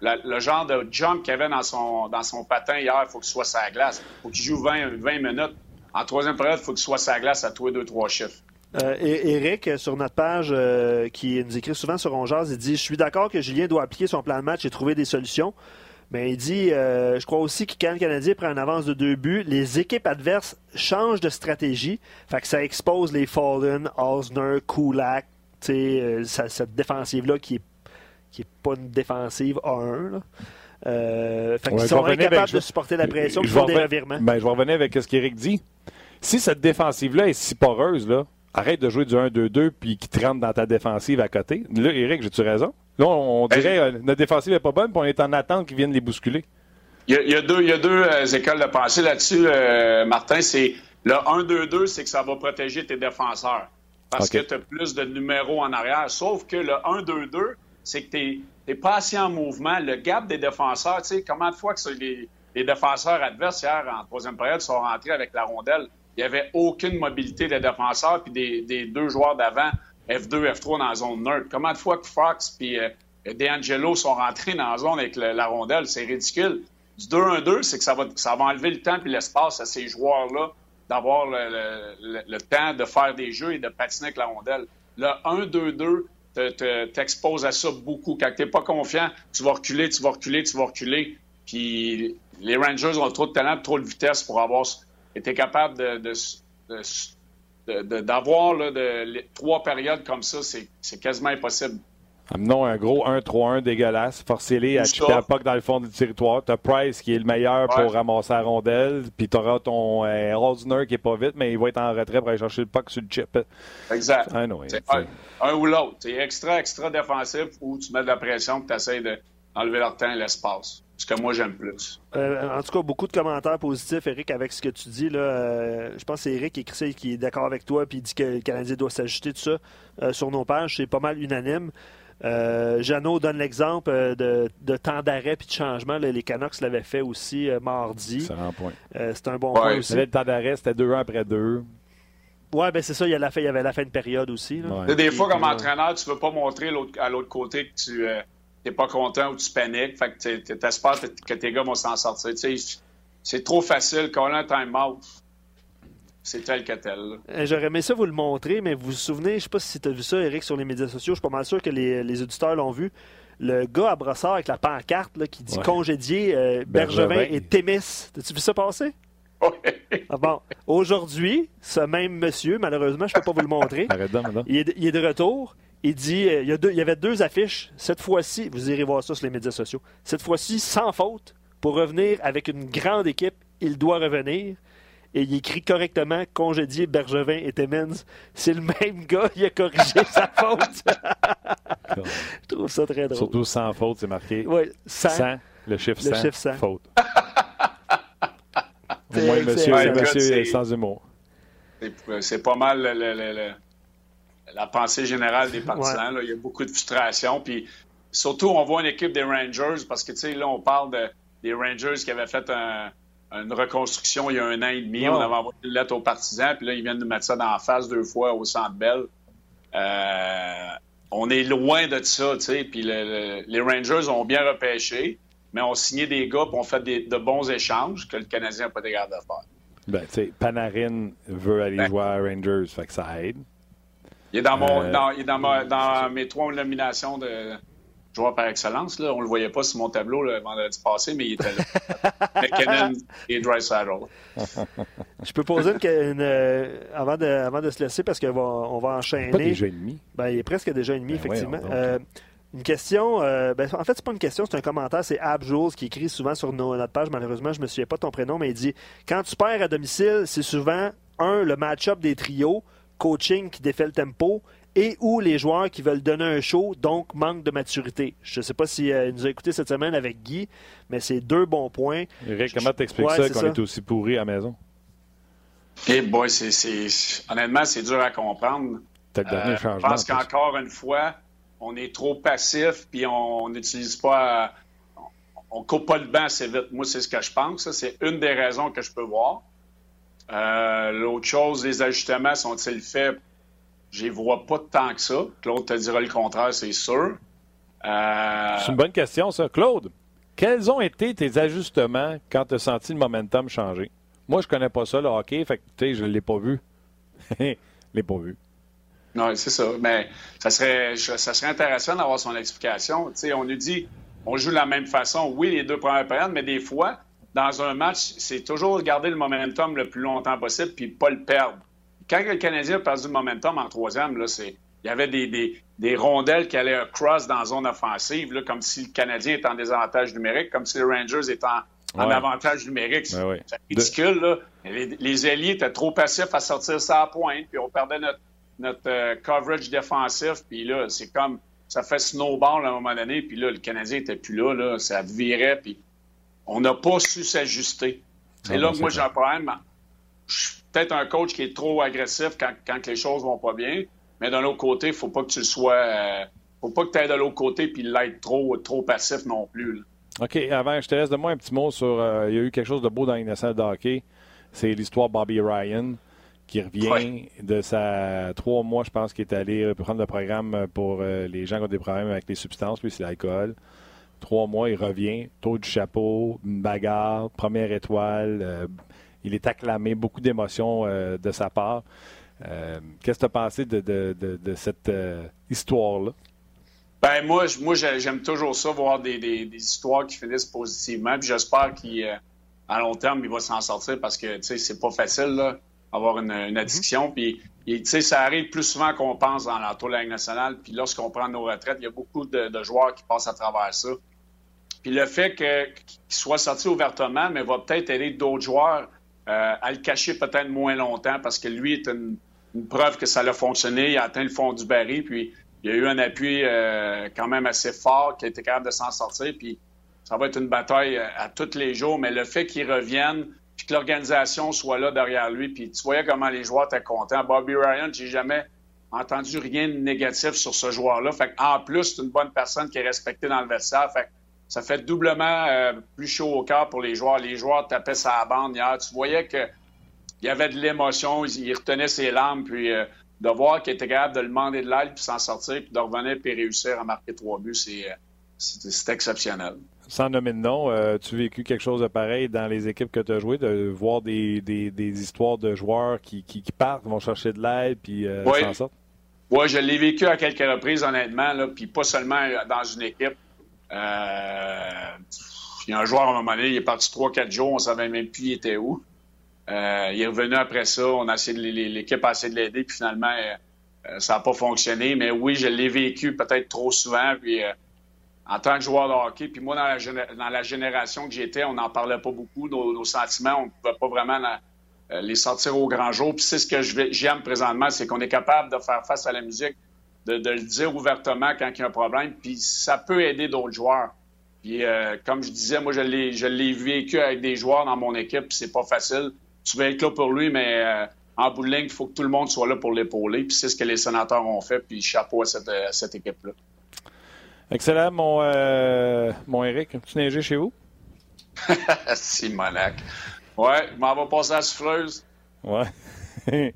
Speaker 8: là, le genre de jump qu'il avait dans son, dans son patin hier, il faut qu'il soit la glace. Il faut qu'il joue 20, 20 minutes. En troisième période, il faut qu'il soit la glace à tous les deux, trois chiffres.
Speaker 2: Euh, Eric, sur notre page, euh, qui nous écrit souvent sur Ongeaz, il dit Je suis d'accord que Julien doit appliquer son plan de match et trouver des solutions. Mais il dit euh, Je crois aussi que quand le Canadien prend une avance de deux buts, les équipes adverses changent de stratégie. Fait que ça expose les Fallen, Osner, Kulak, euh, cette défensive-là qui est, qui est pas une défensive A1. Là. Euh, fait
Speaker 1: Ouais,
Speaker 2: qu'ils
Speaker 1: je
Speaker 2: sont incapables
Speaker 1: avec-
Speaker 2: de supporter la pression,
Speaker 1: Je
Speaker 2: ils
Speaker 1: vais
Speaker 2: font des revirements.
Speaker 1: Ben, je vais revenir avec ce qu'Éric dit. Si cette défensive-là est si poreuse, là, arrête de jouer du 1-2-2 puis qui te rentre dans ta défensive à côté. Là, Éric, j'ai-tu raison? Là, on, on
Speaker 8: Ben,
Speaker 1: dirait euh, notre défensive n'est pas bonne puis on est en attente qu'ils viennent les bousculer.
Speaker 8: Il y a, il y a deux, il y a deux euh, écoles de pensée là-dessus, euh, Martin. C'est le 1-2-2, c'est que ça va protéger tes défenseurs. Parce que tu as plus de numéros en arrière. Sauf que le 1-2-2, c'est que tu n'es pas assez en mouvement. Le gap des défenseurs, tu sais, comment de fois que les, les défenseurs adverses hier en troisième période sont rentrés avec la rondelle, il n'y avait aucune mobilité des défenseurs puis des, des deux joueurs d'avant, F2, F3 dans la zone neutre. Comment de fois que Fox puis euh, DeAngelo sont rentrés dans la zone avec le- la rondelle, c'est ridicule. Du 2-1-2, c'est que ça va, ça va enlever le temps et l'espace à ces joueurs-là d'avoir le, le- temps de faire des jeux et de patiner avec la rondelle. Le 1-2-2 te- te- t'expose à ça beaucoup. Quand tu n'es pas confiant, tu vas reculer, tu vas reculer, tu vas reculer. Puis les Rangers ont trop de talent, trop de vitesse pour avoir été capable de, de- de- de- de- d'avoir de- les- trois périodes comme ça, c'est quasiment impossible.
Speaker 1: Amenons un gros 1-3-1 dégueulasse. Forcez-les à
Speaker 8: pas.
Speaker 1: la puck dans le fond du territoire. T'as Price qui est le meilleur
Speaker 8: Ouais.
Speaker 1: pour ramasser la rondelle. Puis t'auras ton euh, Rosner qui est pas vite, mais il va être en retrait pour aller chercher le puck sur le chip.
Speaker 8: Exact.
Speaker 1: Ah non,
Speaker 8: un, un ou l'autre. C'est extra, extra défensif ou tu mets de la pression et tu essaies d'enlever leur temps et l'espace. Ce que moi, j'aime plus.
Speaker 2: Euh, en tout cas, beaucoup de commentaires positifs, Eric, avec ce que tu dis. Là, Euh, je pense que c'est Eric et qui est d'accord avec toi puis il dit que le Canadien doit s'ajuster tout ça euh, sur nos pages. C'est pas mal unanime. Euh, Jeannot donne l'exemple euh, de, de temps d'arrêt puis de changement. Là, les Canucks l'avaient fait aussi euh, mardi.
Speaker 1: Ça rend point.
Speaker 2: Euh, c'est un bon
Speaker 8: Ouais.
Speaker 2: point aussi.
Speaker 1: le temps d'arrêt, c'était 2-1 après 2.
Speaker 2: Ouais, ben c'est ça. Il y, a la fin, il y avait la fin de période aussi. là.
Speaker 1: Ouais.
Speaker 8: Des fois, comme
Speaker 2: euh,
Speaker 8: entraîneur, tu veux pas montrer à l'autre côté que tu n'es pas content ou tu paniques. Fait que tu espères que tes gars vont s'en sortir. C'est trop facile. Quand on a un time-out, c'est tel que tel.
Speaker 2: Euh, J'aurais aimé ça vous le montrer, mais vous vous souvenez, je sais pas si tu as vu ça, Eric, sur les médias sociaux, je suis pas mal sûr que les, les auditeurs l'ont vu. Le gars à brossard avec la pancarte là, qui dit
Speaker 1: Ouais.
Speaker 2: congédier euh, Bergevin,
Speaker 1: Bergevin.
Speaker 2: et Témis. T'as-tu vu ça passer?
Speaker 8: Ouais.
Speaker 2: Ah bon. Aujourd'hui, ce même monsieur, malheureusement, je peux pas vous le montrer,
Speaker 1: Arrête donc, maintenant.
Speaker 2: il est, de- il est de retour. Il dit, euh, il y, a deux- il y avait deux affiches. Cette fois-ci, vous irez voir ça sur les médias sociaux. Cette fois-ci, sans faute, pour revenir avec une grande équipe, il doit revenir. Et il écrit correctement congédier Bergevin et Timmins. C'est le même gars, il a corrigé sa faute. Je trouve ça très drôle.
Speaker 1: Surtout sans faute, c'est marqué.
Speaker 2: Ouais, sans.
Speaker 1: 100, le chiffre
Speaker 2: Le
Speaker 1: 100,
Speaker 2: chiffre 100.
Speaker 1: faute. Au moins, monsieur,
Speaker 8: Ouais,
Speaker 1: monsieur est sans humour.
Speaker 8: C'est- C'est pas mal le- le- le- le- la pensée générale des partisans. là. Il y a beaucoup de frustration. Puis surtout, on voit une équipe des Rangers parce que, tu sais, là, on parle de- des Rangers qui avaient fait un- une reconstruction il y a un an et demi.
Speaker 2: Oh.
Speaker 8: On avait envoyé une lettre aux partisans. Puis là, ils viennent nous mettre ça dans la face deux fois au Centre Bell. Euh, on est loin de ça, tu sais. Puis le- le- les Rangers ont bien repêché, mais ont signé des gars puis ont fait des- de bons échanges que le Canadien n'a pas été capable de faire.
Speaker 1: Ben, tu sais, Panarin veut aller
Speaker 8: Ben.
Speaker 1: jouer à Rangers, fait que ça aide.
Speaker 8: Il est dans, mon,
Speaker 1: Euh,
Speaker 8: dans, il est dans, ma- dans mes trois nominations de joueur par excellence. Là. On ne le voyait pas sur mon tableau le vendredi passé, mais il était là. McKinnon et Drysaddle.
Speaker 2: Je peux poser une, une, euh, avant, de, avant de se laisser parce qu'on va, on va enchaîner.
Speaker 1: Pas déjà demi.
Speaker 2: Ben, il est presque déjà demi,
Speaker 1: Ben
Speaker 2: effectivement. Euh, une question, euh, ben, en fait, c'est pas une question, c'est un commentaire. C'est Ab Jules qui écrit souvent sur nos- notre page. Malheureusement, je me souviens pas de ton prénom, mais il dit Quand tu perds à domicile, c'est souvent, un, le match-up des trios, coaching qui défait le tempo, et ou les joueurs qui veulent donner un show, donc manque de maturité. Je sais pas si euh, il nous a écouté cette semaine avec Guy, mais c'est deux bons points.
Speaker 1: Eric, comment t'expliques
Speaker 2: Ouais,
Speaker 1: ça qu'on est aussi pourri à la maison?
Speaker 8: Et boy, honnêtement, c'est dur à comprendre.
Speaker 1: T'as le dernier
Speaker 8: Euh, je pense
Speaker 1: en plus.
Speaker 8: qu'encore une fois, on est trop passif, puis on n'utilise pas. on- on coupe pas le banc assez vite. Moi, c'est ce que je pense. ça. C'est une des raisons que je peux voir. Euh, L'autre chose, les ajustements sont-ils faits? Je les vois pas tant que ça. Claude te dira le contraire, c'est sûr. Euh,
Speaker 1: C'est une bonne question, ça. Claude, quels ont été tes ajustements quand tu as senti le momentum changer? Moi, je connais pas ça, le hockey, fait que, tu sais, je l'ai pas vu. Je l'ai pas vu.
Speaker 8: Oui, c'est ça. Mais ça serait, ça serait intéressant d'avoir son explication. Tu sais, on nous dit, on joue de la même façon, oui, les deux premières périodes, mais des fois, dans un match, c'est toujours garder le momentum le plus longtemps possible puis pas le perdre. Quand le Canadien a perdu le momentum en troisième, là, c'est, il y avait des, des, des rondelles qui allaient cross dans la zone offensive, là, comme si le Canadien était en désavantage numérique, comme si les Rangers étaient en, en
Speaker 1: Ouais.
Speaker 8: avantage numérique. C'est
Speaker 1: Ouais, ouais.
Speaker 8: c'est ridicule, là. Les, les alliés étaient trop passifs à sortir ça à pointe, puis on perdait notre, notre euh, coverage défensif, puis là, c'est comme, ça fait snowball à un moment donné, puis là, le Canadien était plus là, là, ça virait, puis on n'a pas su s'ajuster. C'est
Speaker 1: Non,
Speaker 8: là que moi j'ai un problème. Je peut-être un coach qui est trop agressif quand, quand les choses vont pas bien, mais d'un autre côté, il faut pas que tu le sois... euh, faut pas que tu ailles de l'autre côté puis l'être trop, trop passif non plus. là.
Speaker 1: OK, avant, je te laisse de moi un petit mot sur. euh, il y a eu quelque chose de beau dans l'innocent de hockey. C'est l'histoire de Bobby Ryan qui revient
Speaker 8: Ouais.
Speaker 1: de sa trois mois, je pense, qui est allé euh, prendre le programme pour euh, les gens qui ont des problèmes avec les substances, puis c'est l'alcool. Trois mois, il revient, taux du chapeau, une bagarre, première étoile. euh, il est acclamé, beaucoup d'émotions euh, de sa part. Euh, Qu'est-ce que tu as pensé de, de- de- de cette euh, histoire-là?
Speaker 8: Ben moi, moi j'ai- j'aime toujours ça, voir des, des- des histoires qui finissent positivement. Puis j'espère qu'à long terme, il va s'en sortir parce que c'est pas facile. Là. avoir une, une addiction. Sais, ça arrive plus souvent qu'on pense dans l'entour de la Ligue nationale. Puis lorsqu'on prend nos retraites, il y a beaucoup de, de joueurs qui passent à travers ça. Puis le fait qu'il soit sorti ouvertement, mais va peut-être aider d'autres joueurs euh, à le cacher peut-être moins longtemps parce que lui est une, preuve que ça a fonctionné. Il a atteint le fond du baril, puis il y a eu un appui euh, quand même assez fort qui a été capable de s'en sortir. Puis ça va être une bataille euh, à tous les jours, mais le fait qu'il revienne, puis que l'organisation soit là derrière lui, puis tu voyais comment les joueurs étaient contents. Bobby Ryan, j'ai jamais entendu rien de négatif sur ce joueur-là. Fait en plus, c'est une bonne personne qui est respectée dans le vestiaire. Ça fait doublement euh, plus chaud au cœur pour les joueurs. Les joueurs tapaient sa bande hier. Tu voyais que il y avait de l'émotion, il, retenait ses larmes, puis euh, de voir qu'il était capable de demander de l'aide, puis s'en sortir, puis de revenir, puis réussir à marquer trois buts, c'est euh, exceptionnel.
Speaker 1: Sans nommer de nom, euh, tu as vécu quelque chose de pareil dans les équipes que tu as jouées, de voir des, des, des histoires de joueurs qui, qui, qui partent, vont chercher de l'aide, puis euh,
Speaker 8: Oui.
Speaker 1: s'en sortent?
Speaker 8: Oui, je l'ai vécu à quelques reprises, honnêtement, là, puis pas seulement dans une équipe. Il y a un joueur, à un moment donné, il est parti 3-4 jours, on savait même plus il était où. Euh, il est revenu après ça, on a essayé l'équipe a essayé de l'aider, puis finalement, euh, ça n'a pas fonctionné. Mais oui, je l'ai vécu peut-être trop souvent, puis euh, en tant que joueur de hockey, puis moi, dans la, génération que j'étais, on n'en parlait pas beaucoup, nos, sentiments, on ne pouvait pas vraiment les sortir au grand jour. Puis c'est ce que j'aime présentement, c'est qu'on est capable de faire face à la musique, de, de le dire ouvertement quand il y a un problème, puis ça peut aider d'autres joueurs. Puis euh, comme je disais, moi je l'ai je l'ai vécu avec des joueurs dans mon équipe, puis c'est pas facile. Tu vas être là pour lui, mais euh, en bout de ligne, il faut que tout le monde soit là pour l'épauler. Puis c'est ce que les sénateurs ont fait, puis chapeau à cette, à cette équipe-là.
Speaker 1: Excellent, mon, euh, mon Eric. Tu neigé chez vous?
Speaker 8: Simonac. Ouais, je m'en vais passer à la souffleuse.
Speaker 1: Ouais.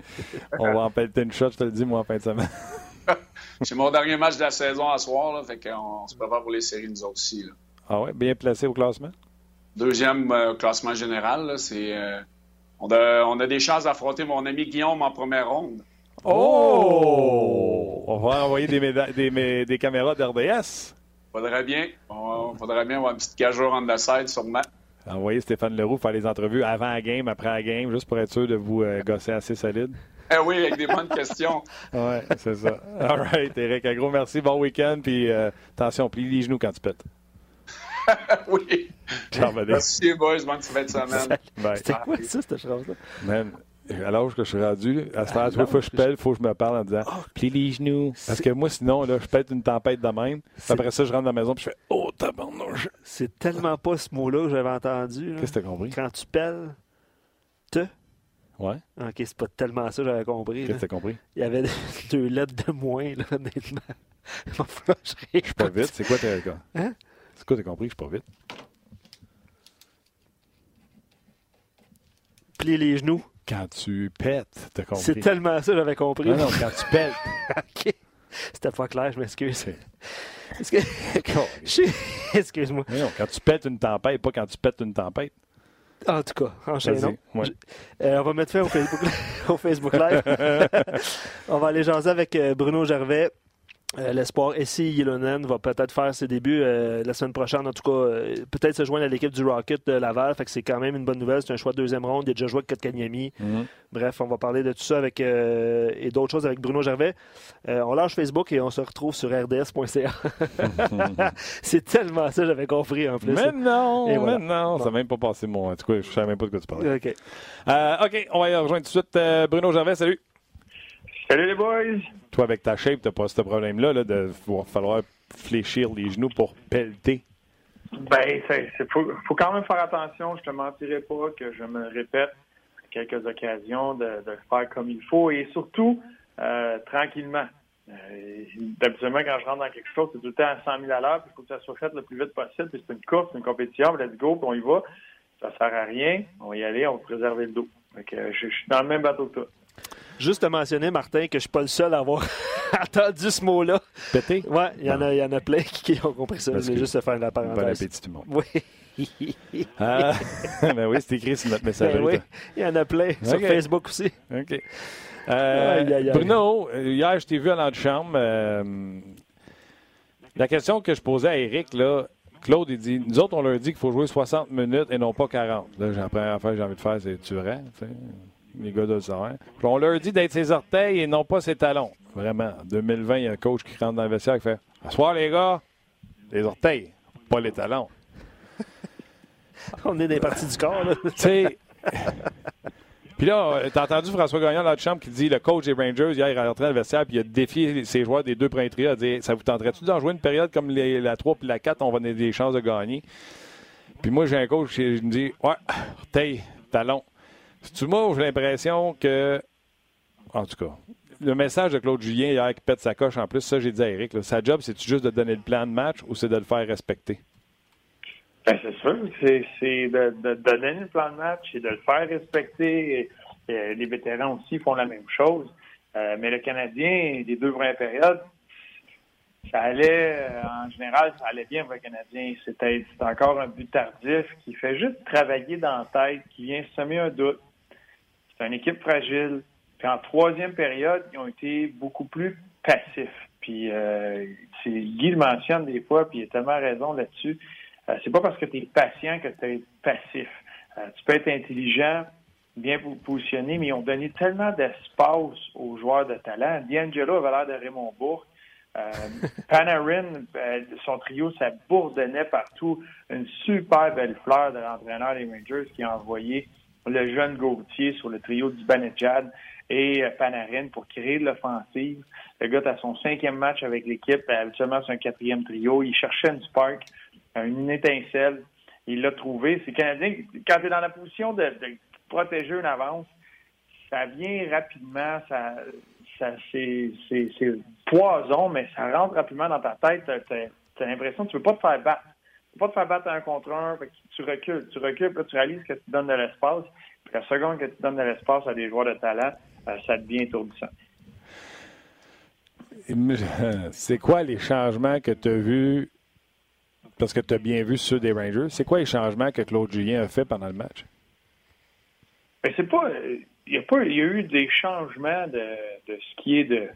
Speaker 1: On va en pelleter une shot, je te le dis, moi, en fin de semaine.
Speaker 8: C'est mon dernier match de la saison à soir, là, fait qu'on se prépare pour les séries nous autres aussi. là.
Speaker 1: Ah ouais, bien placé au classement?
Speaker 8: Deuxième euh, classement général, là, c'est euh, on, a, on a des chances d'affronter mon ami Guillaume en première ronde.
Speaker 1: Oh! On va envoyer des, méda- des, mé- des caméras d'RDS.
Speaker 8: Faudrait bien, on, faudrait bien avoir une petite gageure on the side sûrement.
Speaker 1: Envoyer Stéphane Leroux faire les entrevues avant la game, après la game, juste pour être sûr de vous euh, gosser assez solide.
Speaker 8: Eh oui, avec des bonnes questions.
Speaker 1: Ouais, c'est ça. All right, Eric, un gros merci. Bon week-end. Puis euh, attention, plie les genoux quand tu pètes.
Speaker 8: oui.
Speaker 1: Ciao.
Speaker 8: Merci, boys. Bonne fin de semaine.
Speaker 2: C'était quoi ça, cette chose-là?
Speaker 1: Man, à l'âge que je suis rendu, à ce temps, trois fois que je pèle, il faut que je me parle en disant plie les genoux. Parce que moi, sinon, là, je pète une tempête de même. Puis après ça, je rentre dans la maison puis je fais Oh, tabarnouche.
Speaker 2: C'est tellement pas ce mot-là que j'avais entendu.
Speaker 1: Qu'est-ce que t'as compris?
Speaker 2: Quand tu pelles, te.
Speaker 1: Ouais.
Speaker 2: Ok, c'est pas tellement ça j'avais compris.
Speaker 1: Qu'est-ce que t'as compris?
Speaker 2: Il y avait deux lettres de moins, là, honnêtement. Je
Speaker 1: suis pas vite. C'est quoi t'as?
Speaker 2: Hein?
Speaker 1: C'est quoi t'as compris? Je suis pas vite?
Speaker 2: Plier les genoux.
Speaker 1: Quand tu pètes, t'as compris.
Speaker 2: C'est tellement ça j'avais compris.
Speaker 1: Ah non, quand tu pètes.
Speaker 2: ok. C'était pas clair, je m'excuse. Excuse-moi.
Speaker 1: Non, quand tu pètes une tempête, pas quand tu pètes une tempête.
Speaker 2: En tout cas, enchaînons.
Speaker 1: Ouais.
Speaker 2: Euh, on va mettre fin au Facebook, au Facebook Live. on va aller jaser avec euh, Bruno Gervais. Euh, L'espoir Essie Ylonen va peut-être faire ses débuts euh, la semaine prochaine. En tout cas, euh, peut-être se joindre à l'équipe du Rocket de Laval. Fait que c'est quand même une bonne nouvelle. C'est un choix de deuxième ronde. Il a déjà joué avec Kotkaniemi.
Speaker 1: Mhm.
Speaker 2: Bref, on va parler de tout ça avec et d'autres choses avec Bruno Gervais. On lâche Facebook et on se retrouve sur rds.ca. c'est tellement ça, j'avais compris en plus.
Speaker 1: Mais non,
Speaker 2: Et voilà.
Speaker 1: mais non, ça n'a même pas passé mon. En tout cas, je savais même pas de quoi tu parlais.
Speaker 2: OK.
Speaker 1: OK, on va y rejoindre tout de suite Bruno Gervais. Salut.
Speaker 12: Salut les boys!
Speaker 1: Toi, avec ta shape, t'as pas ce problème-là là, de va falloir fléchir les genoux pour pelleter.
Speaker 12: Ben, il faut, faut quand même faire attention. Je te mentirai pas que je me répète à quelques occasions de, de le faire comme il faut et surtout euh, tranquillement. Euh, D'habituellement, quand je rentre dans quelque chose, c'est tout le temps à 100 000 à l'heure, puis il faut que ça soit fait le plus vite possible. Puis c'est une course, c'est une compétition, puis let's go, puis on y va. Ça sert à rien. On va y aller, on va préserver le dos. Fait que, je, je suis dans le même bateau que toi.
Speaker 2: Juste te mentionner, Martin, que je suis pas le seul à avoir entendu ce mot-là.
Speaker 1: Pété?
Speaker 2: Ouais, il y, en a- il y en a plein qui ont compris ça. Je voulais juste faire la parenthèse.
Speaker 1: Bon appétit, tout le monde.
Speaker 2: Oui.
Speaker 1: Ah, ben oui, c'est écrit sur notre messagerie.
Speaker 2: Ben oui, il y en a plein. Sur
Speaker 1: OK.
Speaker 2: Facebook aussi.
Speaker 1: OK. Euh,
Speaker 2: Aïe, aïe, aïe.
Speaker 1: Bruno, euh, hier, je t'ai vu à l'antichambre. Euh, la question que je posais à Eric, là, Claude, il dit Nous autres, on leur dit qu'il faut jouer 60 minutes et non pas 40. Là, j'ai la première affaire que j'ai envie de faire, c'est tu rends, tu sais. Les gars de ça. Puis on leur dit d'être ses orteils et non pas ses talons. Vraiment. En 2020, il y a un coach qui rentre dans le vestiaire et qui fait Asseoir, les gars, les orteils, pas les talons.
Speaker 2: On est des parties du corps, là.
Speaker 1: tu sais. Puis là, t'as entendu François Gagnon dans la chambre qui dit le coach des Rangers, hier, il est rentré dans le vestiaire puis il a défié ses joueurs des deux. Il a dit Ça vous tenterait-tu d'en jouer une période comme les- la 3 puis la 4 On va donner des chances de gagner. Puis moi, j'ai un coach qui me dit Ouais, orteil, talon. C'est-tu moi j'ai l'impression que. En tout cas, le message de Claude Julien hier qui pète sa coche en plus, ça, j'ai dit à Eric sa job, c'est-tu juste de donner le plan de match ou c'est de le faire respecter?
Speaker 12: Ben, c'est sûr. C'est, c'est de, donner le plan de match et de le faire respecter. Et les vétérans aussi font la même chose. Euh, mais le Canadien, les deux premières périodes, ça allait, euh, en général, ça allait bien pour le Canadien. C'était, c'est encore un but tardif qui fait juste travailler dans la tête, qui vient semer un doute. C'est une équipe fragile. Puis en troisième période, ils ont été beaucoup plus passifs. Puis euh, Guy le mentionne des fois, puis il a tellement raison là-dessus. Euh, c'est pas parce que tu es patient que tu es passif. Euh, tu peux être intelligent, bien po- positionné, mais ils ont donné tellement d'espace aux joueurs de talent. D'Angelo avait l'air de Raymond Bourque. Euh, Panarin, son trio, ça bourdonnait partout. Une super belle fleur de l'entraîneur des Rangers qui a envoyé le jeune Gauthier sur le trio du Banejad et euh, Panarin pour créer de l'offensive. Le gars à son cinquième match avec l'équipe. Euh, Habituellement, c'est un quatrième trio. Il cherchait une spark, une étincelle. Il l'a trouvé. C'est Canadien. Quand tu es dans la position de, protéger une avance, ça vient rapidement. Ça, c'est, poison, mais ça rentre rapidement dans ta tête. Tu as, l'impression que tu ne veux pas te faire battre. Pas te faire battre un contre un. Fait que tu recules. Tu recules, puis là, tu réalises que tu donnes de l'espace. Puis la seconde que tu donnes de l'espace à des joueurs de talent, euh, ça devient étourdissant.
Speaker 1: C'est quoi les changements que tu as vus? Parce que tu as bien vu ceux des Rangers? C'est quoi les changements que Claude Julien a fait pendant le match?
Speaker 12: Ben, c'est pas. Il y, a pas, il y a eu des changements de, de ce qui est de.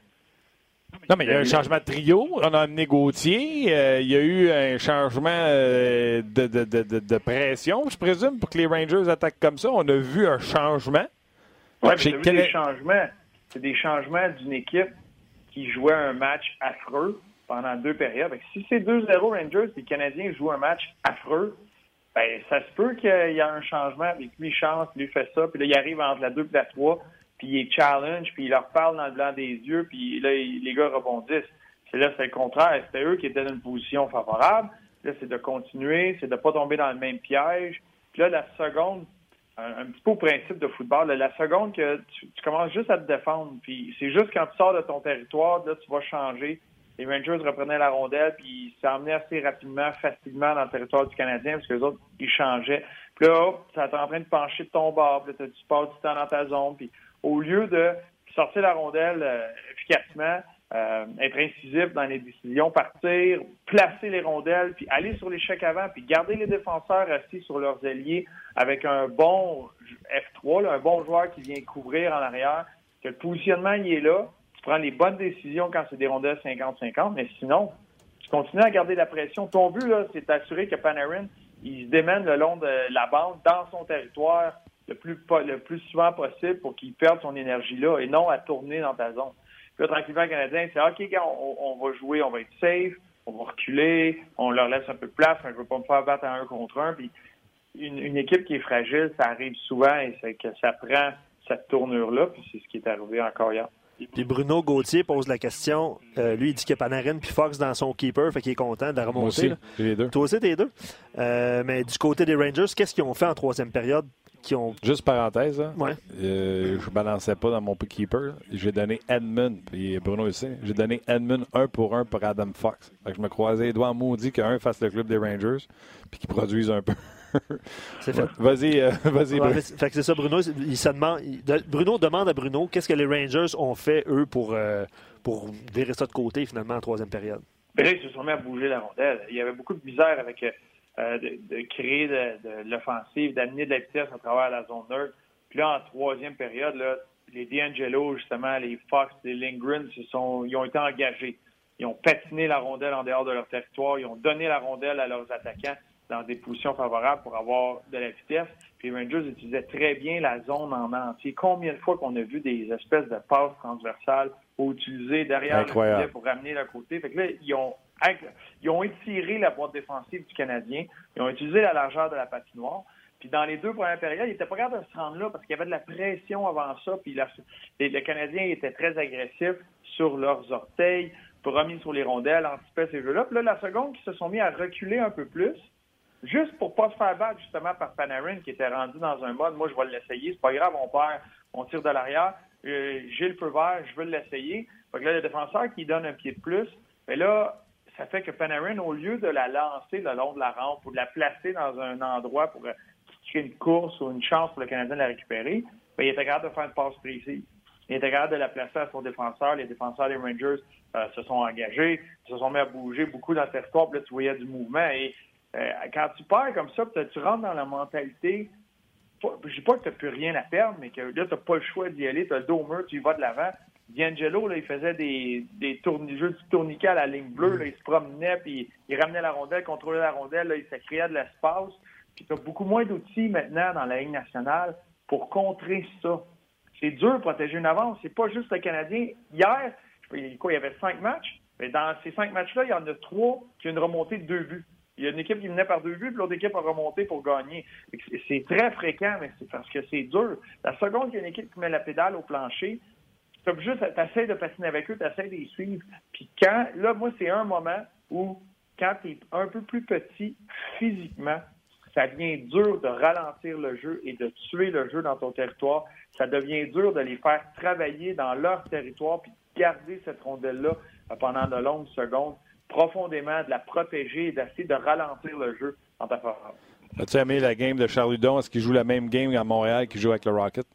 Speaker 1: Non, mais il y a un changement de trio. On a amené Gauthier. Euh, il y a eu un changement euh, de, de, de, pression, je présume, pour que les Rangers attaquent comme ça. On a vu un changement.
Speaker 12: T'as vu
Speaker 1: quel-
Speaker 12: des changements. C'est des changements d'une équipe qui jouait un match affreux pendant deux périodes. Si c'est 2-0 Rangers les Canadiens jouent un match affreux, ben, ça se peut qu'il y ait un changement, puis lui chance, lui fait ça, puis là, il arrive entre la 2 et la 3, puis il est challenge, puis il leur parle dans le blanc des yeux, puis là, les gars rebondissent. C'est là, c'est le contraire. C'était eux qui étaient dans une position favorable. Là, c'est de continuer, c'est de pas tomber dans le même piège. Puis là, la seconde, un, petit peu au principe de football, là, la seconde que tu, commences juste à te défendre, puis c'est juste quand tu sors de ton territoire, là, tu vas changer. Les Rangers reprenaient la rondelle, puis ils s'emmenaient assez rapidement, facilement dans le territoire du Canadien, parce que les autres, ils changeaient. Puis là, hop, ça t'est en train de pencher de ton bord, puis là, tu passes du temps dans ta zone, puis au lieu de sortir la rondelle euh, efficacement, euh, être incisif dans les décisions, partir, placer les rondelles, puis aller sur l'échec avant, puis garder les défenseurs assis sur leurs ailiers avec un bon F3, là, un bon joueur qui vient couvrir en arrière, que le positionnement il est là, tu prends les bonnes décisions quand c'est des rondelles 50-50, mais sinon, tu continues à garder la pression. Ton but, c'est d'assurer que Panarin, il se démène le long de la bande, dans son territoire, le plus, po- le plus souvent possible pour qu'il perde son énergie là et non à tourner dans ta zone. Puis là, tranquillement, le Canadien, c'est OK, gars, on, on va jouer, on va être safe, on va reculer, on leur laisse un peu de place, mais je veux pas me faire battre à un contre un. Puis une, une équipe qui est fragile, ça arrive souvent et c'est que ça prend cette tournure-là, puis c'est ce qui est arrivé encore hier.
Speaker 2: Puis Bruno Gauthier pose la question. euh, lui, il dit qu'il y a Panarin puis Fox dans son keeper, fait qu'il est content de la
Speaker 1: Moi aussi,
Speaker 2: remonter.
Speaker 1: les deux.
Speaker 2: Toi aussi, t'es deux. Euh, mais du côté des Rangers, qu'est-ce qu'ils ont fait en troisième période? Qui ont...
Speaker 1: Juste parenthèse.
Speaker 2: Ouais.
Speaker 1: Euh, je balançais pas dans mon keeper. J'ai donné Edmund, puis Bruno aussi. J'ai donné Edmund un pour un pour Adam Fox. Fait que je me croisais les doigts en maudit qu'un fasse le club des Rangers, puis qu'il produise un peu.
Speaker 2: C'est fait.
Speaker 1: Vas-y, euh, vas-y,
Speaker 2: Ouais,
Speaker 1: Bruno.
Speaker 2: fait, fait que c'est ça, Bruno. Il se demande, il- de- Bruno demande à Bruno qu'est-ce que les Rangers ont fait, eux, pour, euh, pour virer ça de côté, finalement, en troisième période?
Speaker 12: Là, ils se sont mis à bouger la rondelle. Il y avait beaucoup de misère avec euh, de, de créer de, de l'offensive, d'amener de la vitesse à travers la zone neutre. Puis là, en troisième période, là, les D'Angelo, justement, les Fox, les Lindgren, se sont, ils ont été engagés. Ils ont patiné la rondelle en dehors de leur territoire. Ils ont donné la rondelle à leurs attaquants. dans des positions favorables pour avoir de la vitesse. Puis les Rangers utilisaient très bien la zone en entier. Combien de fois qu'on a vu des espèces de passes transversales utilisées derrière
Speaker 1: Incroyable.
Speaker 12: le filet pour ramener le côté? Fait que là, ils ont, ils ont étiré la boîte défensive du Canadien. Ils ont utilisé la largeur de la patinoire. Puis dans les deux premières périodes, ils n'étaient pas capables de se rendre là parce qu'il y avait de la pression avant ça. Puis la- les- le Canadien était très agressif sur leurs orteils, remis sur les rondelles, anticipait ces jeux-là. Puis là, la seconde, qui se sont mis à reculer un peu plus, juste pour pas se faire battre justement par Panarin qui était rendu dans un mode, moi je vais l'essayer, c'est pas grave, on perd, on tire de l'arrière, euh, j'ai le feu vert, je veux l'essayer. Fait que là, le défenseur qui donne un pied de plus, mais là, ça fait que Panarin, au lieu de la lancer le long de la rampe ou de la placer dans un endroit pour euh, créer une course ou une chance pour le Canadien de la récupérer, ben, il était capable de faire une passe précise. Il était capable de la placer à son défenseur. Les défenseurs des Rangers euh, se sont engagés, se sont mis à bouger beaucoup dans le territoire. Là, tu voyais du mouvement. Et euh, quand tu perds comme ça, tu rentres dans la mentalité, je dis pas que tu n'as plus rien à perdre, mais que là, tu n'as pas le choix d'y aller. Tu as le dos au tu y vas de l'avant. D'Angelo, il faisait des, des jeux de tourniquet à la ligne bleue. Là, il se promenait, puis il ramenait la rondelle, contrôlait la rondelle. Là, il créé de l'espace. Puis tu as beaucoup moins d'outils maintenant dans la Ligue nationale pour contrer ça. C'est dur de protéger une avance. C'est pas juste le Canadien. Hier, quoi, il y avait cinq matchs. Mais dans ces cinq matchs-là, il y en a trois qui ont une remontée de deux buts. Il y a une équipe qui venait par deux buts, puis l'autre équipe a remonté pour gagner. C'est très fréquent, mais c'est parce que c'est dur. La seconde qu'il y a une équipe qui met la pédale au plancher, tu juste, t'essaies de patiner avec eux, t'essaies de les suivre. Puis quand, là, moi, c'est un moment où, quand tu es un peu plus petit physiquement, ça devient dur de ralentir le jeu et de tuer le jeu dans ton territoire. Ça devient dur de les faire travailler dans leur territoire puis de garder cette rondelle-là pendant de longues secondes, profondément, de la protéger et d'essayer de ralentir le jeu en ta faveur.
Speaker 1: As-tu aimé la game de Charles? Est-ce qu'il joue la même game à Montréal qu'il joue avec le Rocket?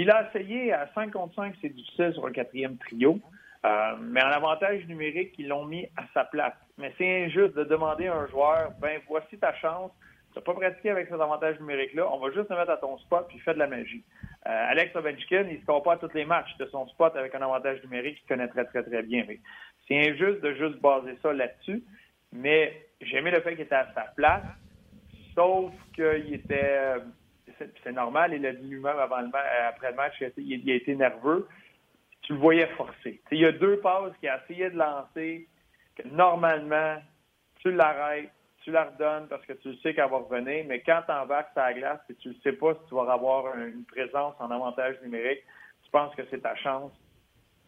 Speaker 12: Il a essayé à 5 contre 5, c'est difficile sur le quatrième trio. Euh, mais en avantage numérique, ils l'ont mis à sa place. Mais c'est injuste de demander à un joueur, ben voici ta chance, tu n'as pas pratiqué avec cet avantage numérique-là, on va juste te mettre à ton spot puis fais de la magie. Euh, Alex Ovechkin, il ne score pas à tous les matchs de son spot avec un avantage numérique qu'il connaît très, très, très bien. Que C'est injuste de juste baser ça là-dessus, mais j'ai aimé le fait qu'il était à sa place, sauf qu'il était... c'est normal, il l'a dit lui-même avant le euh, après le match, il a été, nerveux. Tu le voyais forcer. Il y a deux passes qu'il a essayé de lancer, que normalement, tu l'arrêtes, tu la redonnes parce que tu le sais qu'elle va revenir, mais quand tu embarques la glace et tu ne sais pas si tu vas avoir un- une présence en avantage numérique, tu penses que c'est ta chance,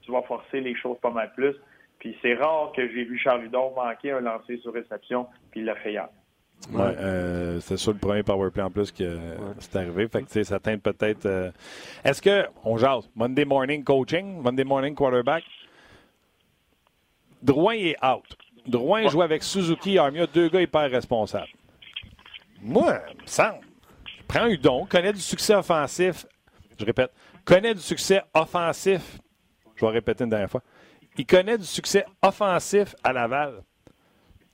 Speaker 12: tu vas forcer les choses pas mal plus. Puis c'est rare que j'ai vu Charles Hudon manquer un lancer sur réception, puis il l'a fait hier.
Speaker 1: Ouais, euh, c'est sur le premier powerplay en plus que c'est arrivé. Fait que, ça teinte peut-être. euh, Est-ce que, on jase, Monday morning coaching, Monday morning quarterback, Drouin est out. Drouin joue avec Suzuki, Armia, deux gars hyper responsables. Moi, il me semble, prends Udon, connaît du succès offensif, je répète, connaît du succès offensif, je vais répéter une dernière fois, il connaît du succès offensif à Laval.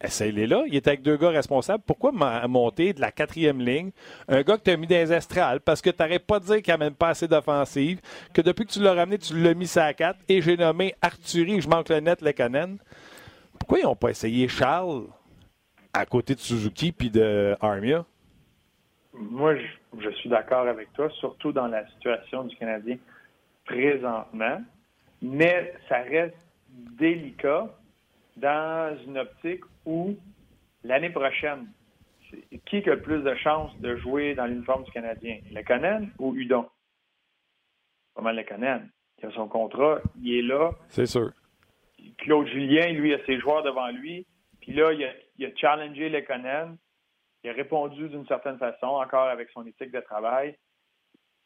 Speaker 1: Essaye-les là. Il est avec deux gars responsables. Pourquoi monter de la quatrième ligne un gars que tu as mis les estrales parce que tu pas de dire qu'il n'amène pas assez d'offensive, que depuis que tu l'as ramené, tu l'as mis la 4 et j'ai nommé Arthurie, je manque le net, le Canen. Pourquoi ils n'ont pas essayé Charles à côté de Suzuki puis de Armia?
Speaker 12: Moi, je suis d'accord avec toi, surtout dans la situation du Canadien présentement, mais ça reste délicat dans une optique où l'année prochaine, qui a le plus de chances de jouer dans l'uniforme du Canadien? Le Conan ou Udon? Pas mal le Conan. Il a son contrat, il est là.
Speaker 1: C'est sûr.
Speaker 12: Claude Julien, lui, a ses joueurs devant lui. Puis là, il a, il a challengé le Conan. Il a répondu d'une certaine façon, encore avec son éthique de travail.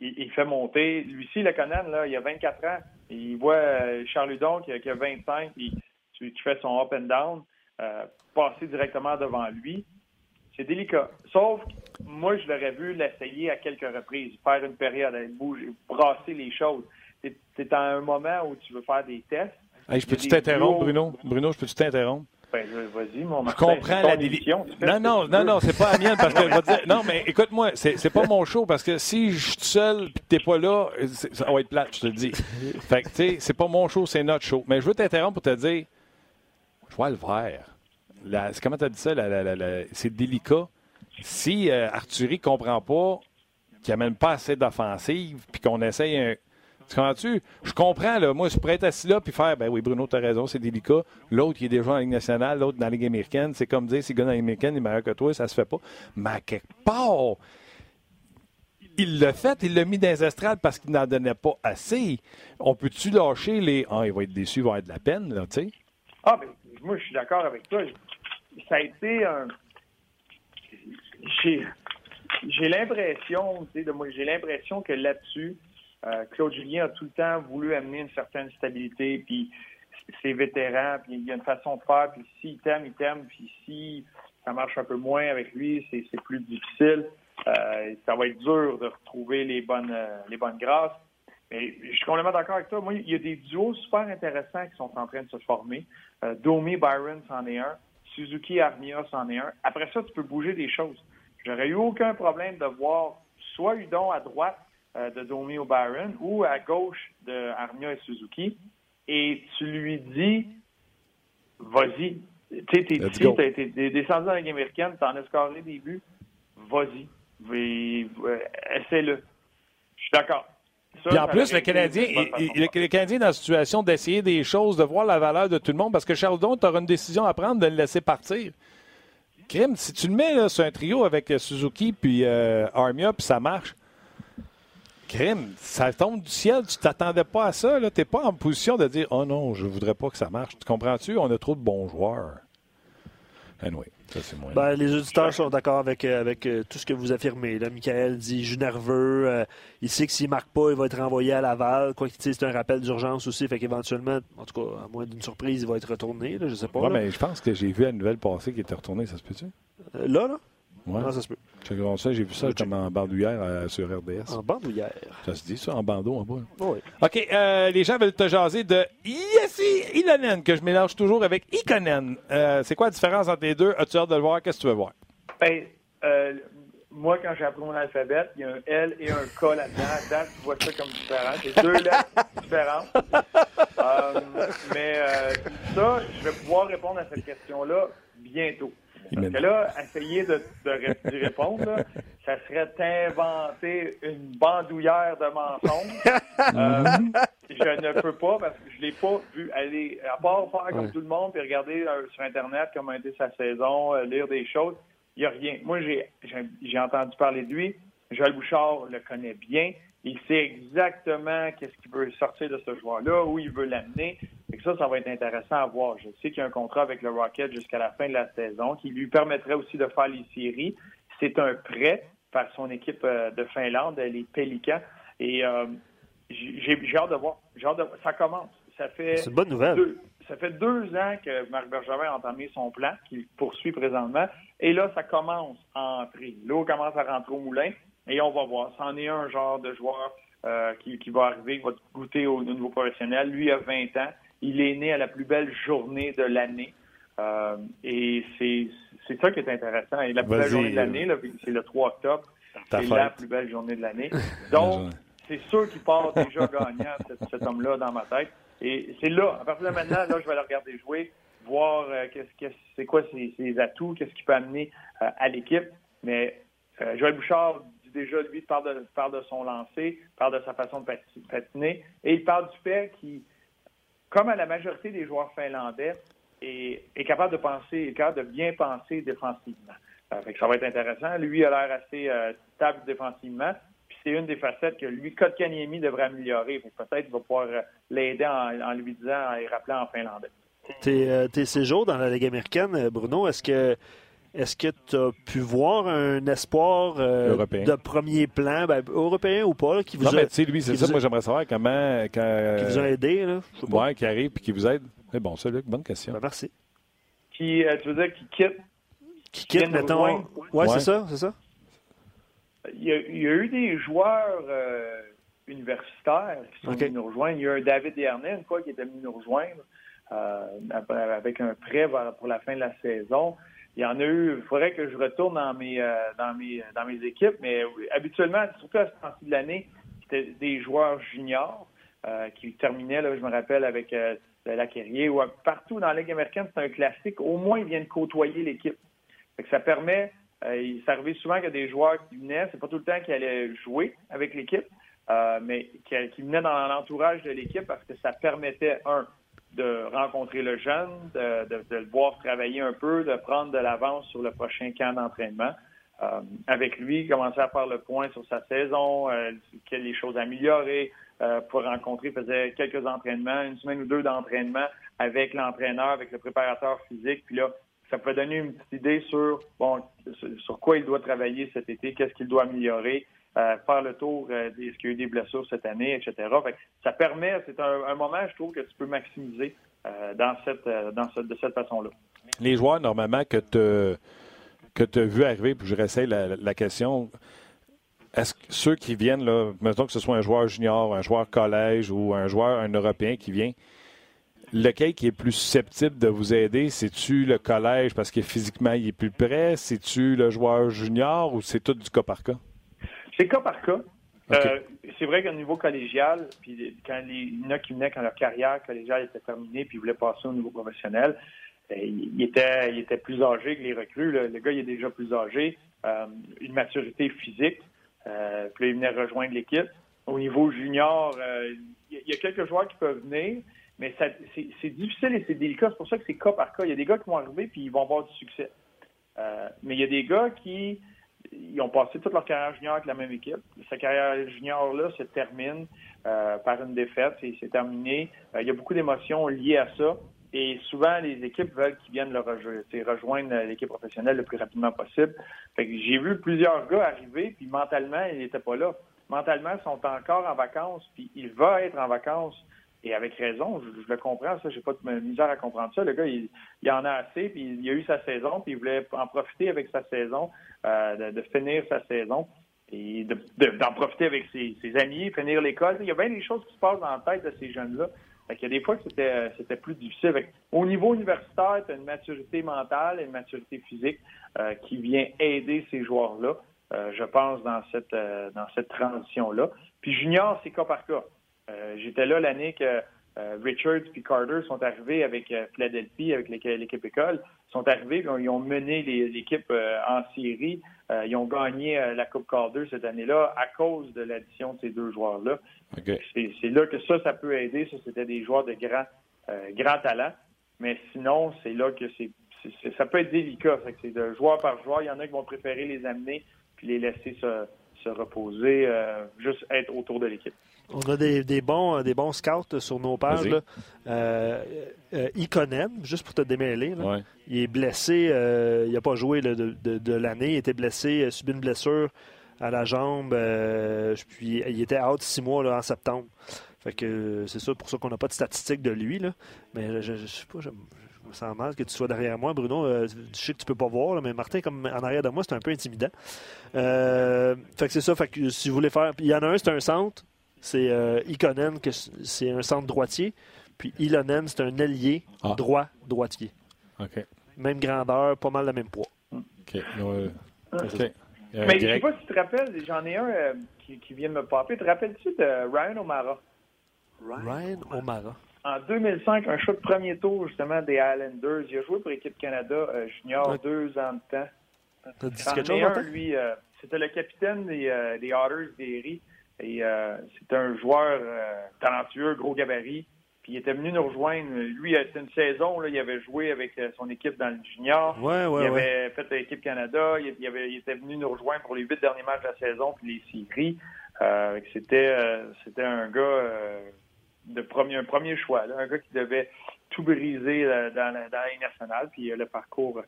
Speaker 12: Il, il fait monter. Lui ci le Conan, là, il a 24 ans. Il voit euh, Charles Hudon qui a, qui a 25, puis tu fais son up and down, euh, passer directement devant lui. C'est délicat. Sauf que moi, je l'aurais vu l'essayer à quelques reprises, faire une période, bouger, brasser les choses. C'est- à un moment où tu veux faire des tests.
Speaker 1: Hey, je peux-tu t'interrompre. Bruno? Bruno, je peux-tu t'interrompre?
Speaker 12: Ben, je- vas-y, mon
Speaker 1: Je comprends la
Speaker 12: ton
Speaker 1: déli-
Speaker 12: émission, tu fais
Speaker 1: Non, non, non, non, c'est pas la mienne parce que je vais dire. Non, mais écoute-moi, c'est, pas mon show parce que si je suis seul et que t'es pas là, ça va être plate, je te le dis. Fait que, tu sais, c'est pas mon show, c'est notre show. Mais je veux t'interrompre pour te dire, je vois le vert. La- comment t'as dit ça? C'est délicat. si euh, Arthurie ne comprend pas qu'il même pas assez d'offensive, puis qu'on essaye un. Tu comprends-tu? Je comprends, là. Moi, je pourrais être assis là puis faire, ben oui, Bruno, tu as raison, c'est délicat. L'autre, il est déjà en Ligue nationale, l'autre dans la Ligue américaine. C'est comme dire, si le gars dans la Ligue américaine est meilleur que toi, ça se fait pas. Mais à quelque part, il l'a fait, il l'a mis dans les estrades parce qu'il n'en donnait pas assez. On peut-tu lâcher les. Ah, il va être déçu, il va avoir de la peine, là, tu sais?
Speaker 12: Ah, ben, moi, je suis d'accord avec toi. Ça a été un. J'ai, j'ai l'impression, tu sais, de moi, j'ai l'impression que là-dessus, euh, Claude Julien a tout le temps voulu amener une certaine stabilité, puis ses vétérans, puis il y a une façon de faire, puis s'il t'aime, il t'aime, puis si ça marche un peu moins avec lui, c'est, c'est plus difficile. Euh, ça va être dur de retrouver les bonnes, euh, les bonnes grâces. Mais je suis complètement d'accord avec toi. Moi, il y a des duos super intéressants qui sont en train de se former. Euh, Domi Byron, c'en est un. Suzuki Armia, c'en est un. Après ça, tu peux bouger des choses. J'aurais eu aucun problème de voir soit Udon à droite euh, de Domi ou Byron ou à gauche de Armia et Suzuki. Et tu lui dis, vas-y. Tu sais, t'es ici, t'es descendu dans la Ligue américaine, t'en as scoré des buts. Vas-y. Euh, Essaie-le. Je suis d'accord.
Speaker 1: Puis en plus, le Canadien, il- il- le Canadien est dans la situation d'essayer des choses, de voir la valeur de tout le monde, parce que Charledon, tu auras une décision à prendre de le laisser partir. Kim, si tu le mets là, sur un trio avec euh, Suzuki puis euh, Armia, puis ça marche, Kim, ça tombe du ciel, tu t'attendais pas à ça. Tu n'es pas en position de dire Oh non, je voudrais pas que ça marche. Tu comprends-tu? On a trop de bons joueurs. Anyway, ça c'est moins.
Speaker 2: Ben, les auditeurs sont d'accord avec, euh, avec euh, tout ce que vous affirmez. Là, Michael dit je suis nerveux. euh, il sait que s'il ne marque pas, il va être renvoyé à Laval. Quoi qu'il dise, c'est un rappel d'urgence aussi. Fait qu'éventuellement, en tout cas, à moins d'une surprise, il va être retourné. Là, je sais pas.
Speaker 1: Ouais, mais je pense que j'ai vu la nouvelle passée qui était retournée, ça se peut-tu?
Speaker 2: Euh, là, là?
Speaker 1: Ouais.
Speaker 2: Non, ça se peut?
Speaker 1: J'ai regardé ça, j'ai vu ça comme en bandoulière euh, sur RDS.
Speaker 2: En bandoulière.
Speaker 1: Ça se dit ça, en bandeau en bas.
Speaker 2: Oui.
Speaker 1: OK, euh, les gens veulent te jaser de Yessi Ilonen, que je mélange toujours avec Ikonen. Euh, c'est quoi la différence entre les deux? As-tu hâte de le voir? Qu'est-ce que tu veux voir?
Speaker 12: Ben, euh, moi, quand j'ai appris mon alphabet, il y a un L et un K là-dedans. Là-dedans, tu vois ça comme différent. C'est deux lettres différentes. Mais euh, ça, je vais pouvoir répondre à cette question-là bientôt. Parce que là, essayer de, répondre, là, ça serait t'inventer une bandoulière de mensonges. Euh, je ne peux pas parce que je l'ai pas vu aller, à part faire comme
Speaker 2: Ouais.
Speaker 12: tout le monde puis regarder euh, sur Internet comment a été sa saison, euh, lire des choses. Il n'y a rien. Moi, j'ai entendu parler de lui. Joël Bouchard le connaît bien. Il sait exactement qu'est-ce qu'il veut sortir de ce joueur-là, où il veut l'amener. Que ça, ça va être intéressant à voir. Je sais qu'il y a un contrat avec le Rocket jusqu'à la fin de la saison qui lui permettrait aussi de faire les séries. C'est un prêt par son équipe euh, de Finlande, les Pélicans. Et euh, j'ai, j'ai hâte de voir. J'ai hâte de- Ça commence. Ça fait
Speaker 2: une bonne nouvelle.
Speaker 12: deux- ça fait deux ans que Marc Bergevin a entamé son plan, qu'il poursuit présentement. Et là, ça commence à entrer. L'eau commence à rentrer au moulin. Et on va voir. C'en est un genre de joueur euh, qui, qui va arriver, qui va goûter au, au niveau professionnel. Lui a 20 ans. Il est né à la plus belle journée de l'année. Euh, et c'est c'est ça qui est intéressant. Et la plus belle journée de
Speaker 1: euh,
Speaker 12: l'année, là, c'est le 3 octobre. C'est la plus belle journée de l'année. Donc, c'est sûr qu'il part déjà gagnant, cet, cet homme-là, dans ma tête. Et c'est là, à partir de maintenant, là, je vais le regarder jouer, voir euh, qu'est-ce qu'est-ce- c'est quoi ses, ses atouts, qu'est-ce qu'il peut amener euh, à l'équipe. Mais euh, Joël Bouchard déjà, lui, parle de, parle de son lancer, parle de sa façon de pati- patiner, et il parle du fait qu'il, comme à la majorité des joueurs finlandais, est, capable de penser, est capable de bien penser défensivement. Euh, fait que ça va être intéressant. Lui a l'air assez euh, stable défensivement. Puis c'est une des facettes que lui, Kotkaniemi devrait améliorer. Peut-être qu'il va pouvoir euh, l'aider en, lui disant, lui rappelant en finlandais.
Speaker 2: Tes, tes séjours dans la Ligue américaine, Bruno, est-ce que est-ce que tu as pu voir un espoir euh, de premier plan, ben, européen ou pas, là, qui vous
Speaker 1: Non,
Speaker 2: a,
Speaker 1: mais tu sais, lui, c'est ça.
Speaker 2: a-
Speaker 1: Moi, j'aimerais savoir comment. Quand,
Speaker 2: qui vous a aidé? Là.
Speaker 1: Ouais, qui arrive puis qui vous aide. C'est bon, ça, Luc, bonne question.
Speaker 2: Ben, merci.
Speaker 12: Qui, euh, tu veux dire, qui quitte?
Speaker 2: Qui quitte, mettons.
Speaker 12: rejoindre?
Speaker 2: Ouais,
Speaker 1: Ouais.
Speaker 2: c'est ça, c'est ça.
Speaker 12: Il y, a, il y a eu des joueurs euh, universitaires qui sont venus nous rejoindre. Il y a un David Dernay, une fois, qui était venu nous rejoindre euh, avec un prêt pour la fin de la saison. Il y en a eu, il faudrait que je retourne dans mes, euh, dans mes, équipes, mais habituellement, surtout à ce temps-ci de l'année, c'était des joueurs juniors euh, qui terminaient, là, je me rappelle, avec euh, ou partout dans la Ligue américaine, c'est un classique. Au moins, ils viennent côtoyer l'équipe. Ça permet Euh, il s'arrivait souvent qu'il y a des joueurs qui venaient, c'est pas tout le temps qu'ils allaient jouer avec l'équipe, mais qui venaient dans l'entourage de l'équipe parce que ça permettait, un, de rencontrer le jeune, de, de- le voir travailler un peu, de prendre de l'avance sur le prochain camp d'entraînement. Euh, avec lui, commencer à faire le point sur sa saison, euh, les choses à améliorer, euh, pour rencontrer, il faisait quelques entraînements, une semaine ou deux d'entraînement avec l'entraîneur, avec le préparateur physique, puis là, ça peut donner une petite idée sur bon sur quoi il doit travailler cet été, qu'est-ce qu'il doit améliorer, euh, faire le tour euh, des- est-ce qu'il y a eu des blessures cette année, etc. Fait que ça permet, c'est un, moment, je trouve, que tu peux maximiser euh, dans cette euh, dans ce- de cette façon-là.
Speaker 1: Les joueurs, normalement, que tu que as vu arriver, puis je réessaye la, la question, est-ce que ceux qui viennent, là, mettons que ce soit un joueur junior, un joueur collège ou un joueur, un Européen qui vient, lequel qui est plus susceptible de vous aider? C'est-tu le collège parce que physiquement il est plus près? C'est-tu le joueur junior ou c'est tout du cas par cas?
Speaker 12: C'est cas par cas. Euh, c'est vrai qu'au niveau collégial, puis quand les, il y en a qui venaient quand leur carrière collégiale était terminée puis ils voulaient passer au niveau professionnel, euh, il, était, il était plus âgé que les recrues. là. Le gars, il est déjà plus âgé, euh, une maturité physique. Euh, puis là, il venait rejoindre l'équipe. Au niveau junior, euh, il y a- quelques joueurs qui peuvent venir, mais ça- c'est c'est difficile et c'est délicat. C'est pour ça que c'est cas par cas. Il y a des gars qui vont arriver puis ils vont avoir du succès. Euh, mais il y a des gars qui ils ont passé toute leur carrière junior avec la même équipe. Sa carrière junior-là se termine euh, par une défaite. C'est c'est terminé. Euh, il y a beaucoup d'émotions liées à ça. Et souvent, les équipes veulent qu'ils viennent le rejo- tu sais, rejoindre l'équipe professionnelle le plus rapidement possible. J'ai vu plusieurs gars arriver, puis mentalement, ils n'étaient pas là. Mentalement, ils sont encore en vacances, puis ils veulent être en vacances. Et avec raison, je, le comprends, ça, j'ai pas de misère à comprendre ça. Le gars, il, il en a assez, puis il a eu sa saison, puis il voulait en profiter avec sa saison, euh, de, finir sa saison et de- de- d'en profiter avec ses, amis, finir l'école. Il y a bien des choses qui se passent dans la tête de ces jeunes-là. Fait qu'il y a des fois que c'était plus difficile. Au niveau universitaire, tu as une maturité mentale et une maturité physique euh, qui vient aider ces joueurs-là, euh, je pense, dans cette dans cette transition-là. Puis junior, c'est cas par cas. Euh, J'étais là l'année que euh, Richards et Carter sont arrivés avec euh, Philadelphie, avec l'équipe école. Ils sont arrivés, ils ont mené l'équipe en série. Euh, ils ont gagné la Coupe Calder cette année-là à cause de l'addition de ces deux joueurs-là. C'est c'est là que ça, ça peut aider. Ça, c'était des joueurs de grand, euh, grand talent. Mais sinon, c'est là que c'est ça peut être délicat. C'est de joueur par joueur. Il y en a qui vont préférer les amener puis les laisser se, se reposer, euh, juste être autour de l'équipe.
Speaker 2: On a des, des bons, euh, des bons scouts sur nos pages. Là. Euh, euh, Ikonen, juste pour te démêler, là,
Speaker 1: Ouais.
Speaker 2: il est blessé. euh, il n'a pas joué là, de, de- de l'année. Il était blessé, a subi une blessure à la jambe. euh, puis il était out six mois là, en septembre. Fait que c'est ça pour ça qu'on n'a pas de statistiques de lui. Là. Mais je, je, sais pas, je, je me sens mal que tu sois derrière moi, Bruno. Euh, je sais que tu peux pas voir, là, mais Martin, comme en arrière de moi, c'est un peu intimidant. Euh, fait que c'est ça. Fait que si vous voulez faire. Il y en a un, c'est un centre. C'est euh, Ikonen, que c'est un centre droitier. Puis Ilonen, c'est un ailier
Speaker 1: Ah.
Speaker 2: droit droitier.
Speaker 1: OK.
Speaker 2: Même grandeur, pas mal le même poids.
Speaker 1: OK. Euh, OK. Euh,
Speaker 12: Mais je sais pas si tu te rappelles, j'en ai un euh, qui, qui vient de me popper. Te rappelles-tu de Ryan O'Mara?
Speaker 2: Ryan O'Mara.
Speaker 12: En 2005, un choix de premier tour, justement, des Islanders. Il a joué pour l'équipe Canada euh, junior
Speaker 2: Ouais.
Speaker 12: deux ans de temps.
Speaker 2: T'as dit quelque chose,
Speaker 12: un, lui, euh, c'était le capitaine des, euh, des Otters d'Erie. Et euh, c'était un joueur euh, talentueux, gros gabarit. Puis il était venu nous rejoindre. Lui, c'était une saison, là, il avait joué avec son équipe dans le junior.
Speaker 2: Ouais, ouais,
Speaker 12: il avait fait l'équipe Canada. Il, il avait, il était venu nous rejoindre pour les huit derniers matchs de la saison, puis les séries. Euh, c'était, euh, c'était un gars euh, de premier, un premier choix, un gars qui devait tout briser euh, dans, la, nationale. Puis euh, le parcours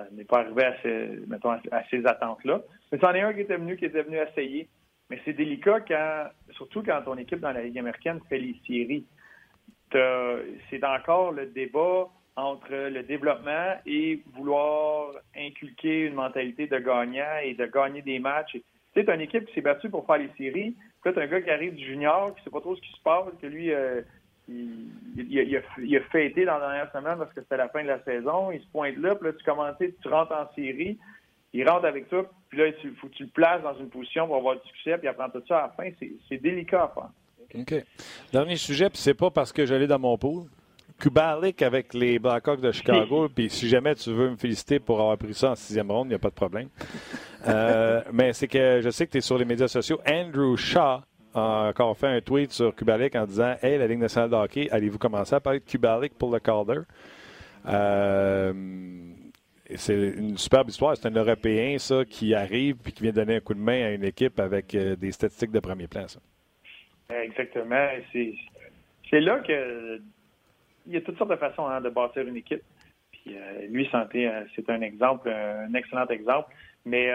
Speaker 12: euh, n'est pas arrivé à mettons, à, ces attentes-là. Mais c'en est un qui était venu, qui était venu essayer. Mais c'est délicat quand, surtout quand ton équipe dans la Ligue américaine fait les séries. C'est encore le débat entre le développement et vouloir inculquer une mentalité de gagnant et de gagner des matchs. T'as une équipe qui s'est battue pour faire les séries. Puis là, t'as un gars qui arrive du junior, qui sait pas trop ce qui se passe, que lui, euh, il, a- fêté dans la dernière semaine parce que c'était la fin de la saison. Il se pointe là, puis là, tu commences, tu rentres en série. Il rentre avec toi, puis là, il faut que tu le places dans une position pour avoir du succès, puis apprendre tout ça à la fin. C'est- C'est délicat à faire.
Speaker 1: OK. Dernier sujet, puis c'est pas parce que j'allais dans mon pool Kubalik avec les Blackhawks de Chicago. Puis si jamais tu veux me féliciter pour avoir pris ça en sixième ronde, il n'y a pas de problème. Euh, mais c'est que je sais que tu es sur les médias sociaux. Andrew Shaw a encore fait un tweet sur Kubalik en disant Hey, la Ligue nationale de hockey, allez-vous commencer à parler de Kubalik pour le Calder? Euh, c'est une superbe histoire. C'est un Européen, ça, qui arrive et qui vient donner un coup de main à une équipe avec euh, des statistiques de premier plan, ça.
Speaker 12: Exactement. C'est là que il y a toutes sortes de façons hein, de bâtir une équipe. Puis euh, lui, Santé, euh, c'est un exemple, un excellent exemple. Mais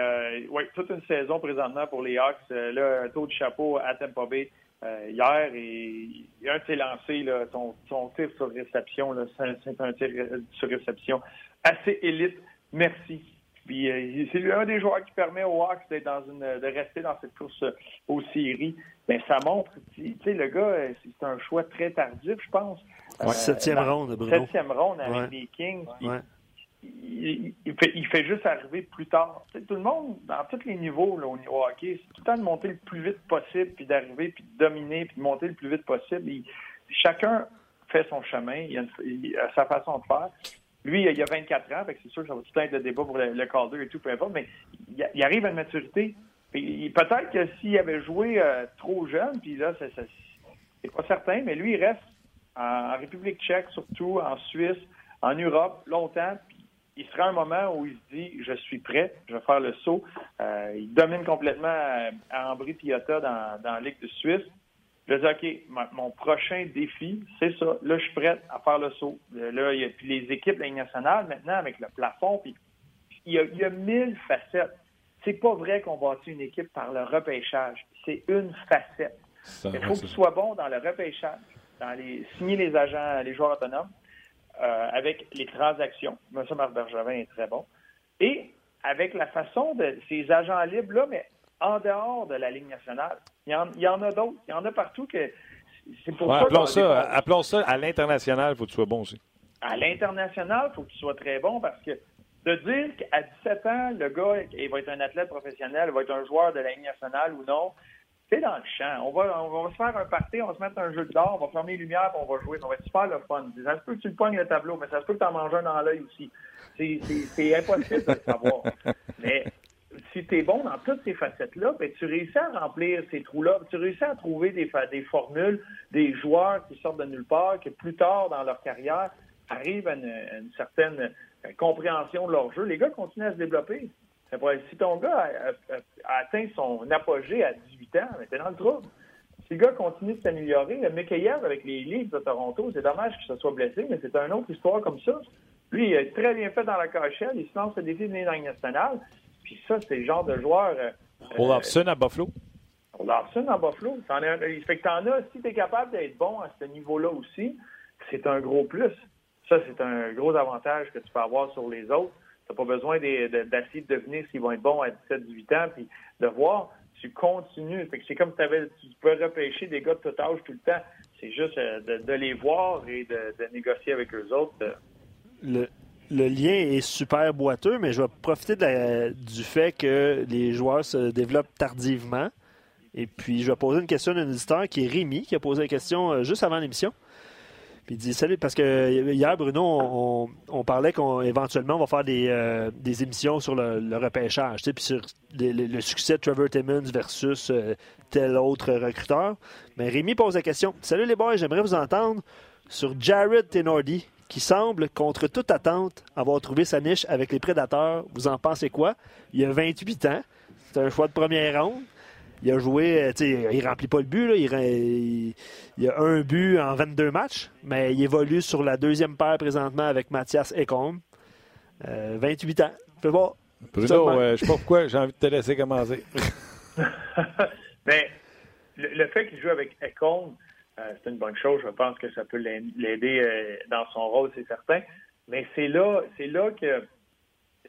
Speaker 12: oui, toute une saison présentement pour les Hawks. là, un taux de chapeau à Tampa Bay hier et un de ses son, tir sur réception, c'est un tir sur réception assez élite. Merci. Puis euh, c'est un des joueurs qui permet aux Hawks d'être dans une, de rester dans cette course euh, aux séries. Ben, ça montre, tu sais, le gars, euh, c'est un choix très tardif, je pense.
Speaker 2: septième ronde, Bruno.
Speaker 12: Septième ronde avec les Kings. Il, fait, il, fait, juste arriver plus tard. tout le monde, dans tous les niveaux là, au niveau hockey, c'est tout le temps de monter le plus vite possible, puis d'arriver, puis de dominer, puis de monter le plus vite possible. chacun fait son chemin, il a, il a, sa façon de faire. Lui, il a 24 ans, c'est sûr que ça va tout être le débat pour le, le et tout, peu importe, mais il, arrive à une maturité. Peut-être que s'il avait joué euh, trop jeune, puis là, c'est pas certain, mais lui, il reste en, République tchèque, surtout en Suisse, en Europe, longtemps, il sera un moment où il se dit je suis prêt, je vais faire le saut. Euh, il domine complètement euh, à Ambry Piotta dans, dans la Ligue de Suisse. Je dis, OK, mon prochain défi, c'est ça. Là, je suis prêt à faire le saut. Euh, là, il y a puis les équipes de la nationale, maintenant, avec le plafond, puis il y a, il y a mille facettes. C'est pas vrai qu'on bâtit une équipe par le repêchage. C'est une facette. il faut que tu sois bon dans le repêchage, dans les signer les agents, les joueurs autonomes, euh, avec les transactions. M. Marc Bergevin est très bon. Et avec la façon de ces agents libres-là, mais en dehors de la Ligue nationale. Il y en, a d'autres. Il y en a partout que c'est pour ça
Speaker 1: appelons, ça, appelons ça à l'international, il faut que tu sois bon aussi.
Speaker 12: À l'international, il faut que tu sois très bon parce que de dire qu'à 17 ans, le gars il va être un athlète professionnel, il va être un joueur de la Ligue nationale ou non, c'est dans le champ. On va, on va se faire un party, on va se mettre un jeu d'or, on va fermer les lumières, on va jouer, on va être super le fun. Ça se peut que tu le pognes le tableau, mais ça se peut que tu en manges un dans l'œil aussi. C'est impossible de le savoir. Mais si tu es bon dans toutes ces facettes-là, ben, tu réussis à remplir ces trous-là, tu réussis à trouver des, formules, des joueurs qui sortent de nulle part, qui plus tard dans leur carrière arrivent à une, certaine euh, compréhension de leur jeu. Les gars continuent à se développer. Si ton gars a, atteint son apogée à 18 ans, ben, t'es dans le trouble. Si le gars continue de s'améliorer, le Mikheyev avec les Leafs de Toronto, c'est dommage qu'il se soit blessé, mais c'est une autre histoire comme ça. Lui, il a très bien fait dans la cachette, il se lance le défi de l'année nationale. Puis ça, c'est le genre de joueur. Euh,
Speaker 1: Olafson à Buffalo.
Speaker 12: Olafson à Buffalo. En as, fait que t'en as, si tu es capable d'être bon à ce niveau-là aussi, c'est un gros plus. Ça, c'est un gros avantage que tu peux avoir sur les autres. Tu n'as pas besoin d'essayer de, devenir s'ils vont être bons à 17-18 ans, puis de voir, tu continues. Fait que c'est comme avais, tu peux repêcher des gars de tout âge tout le temps. C'est juste euh, de, les voir et de, négocier avec eux autres. Euh.
Speaker 2: Le, le lien est super boiteux, mais je vais profiter du fait que les joueurs se développent tardivement. Et puis, je vais poser une question d'un éditeur qui est Rémi, qui a posé la question euh, juste avant l'émission. Puis il dit Salut, parce que hier, Bruno, on, parlait qu'éventuellement, on va faire des, euh, émissions sur le, repêchage, puis sur le, succès de Trevor Timmons versus euh, tel autre recruteur. Mais Rémi pose la question Salut les boys, j'aimerais vous entendre sur Jared Tenordi, qui semble, contre toute attente, avoir trouvé sa niche avec les Prédateurs. Vous en pensez quoi? Il a 28 ans. C'est un choix de première ronde. Il a joué, euh, il remplit pas le but, Il, il, a un but en 22 matchs, mais il évolue sur la deuxième paire présentement avec Mathias. 28 euh, ans. Fais voir.
Speaker 1: Bruno, euh, je sais pas pourquoi, j'ai envie de te laisser commencer.
Speaker 12: mais le, fait qu'il joue avec euh, c'est une bonne chose. Je pense que ça peut l'aider euh, dans son rôle, c'est certain. Mais c'est là, c'est là que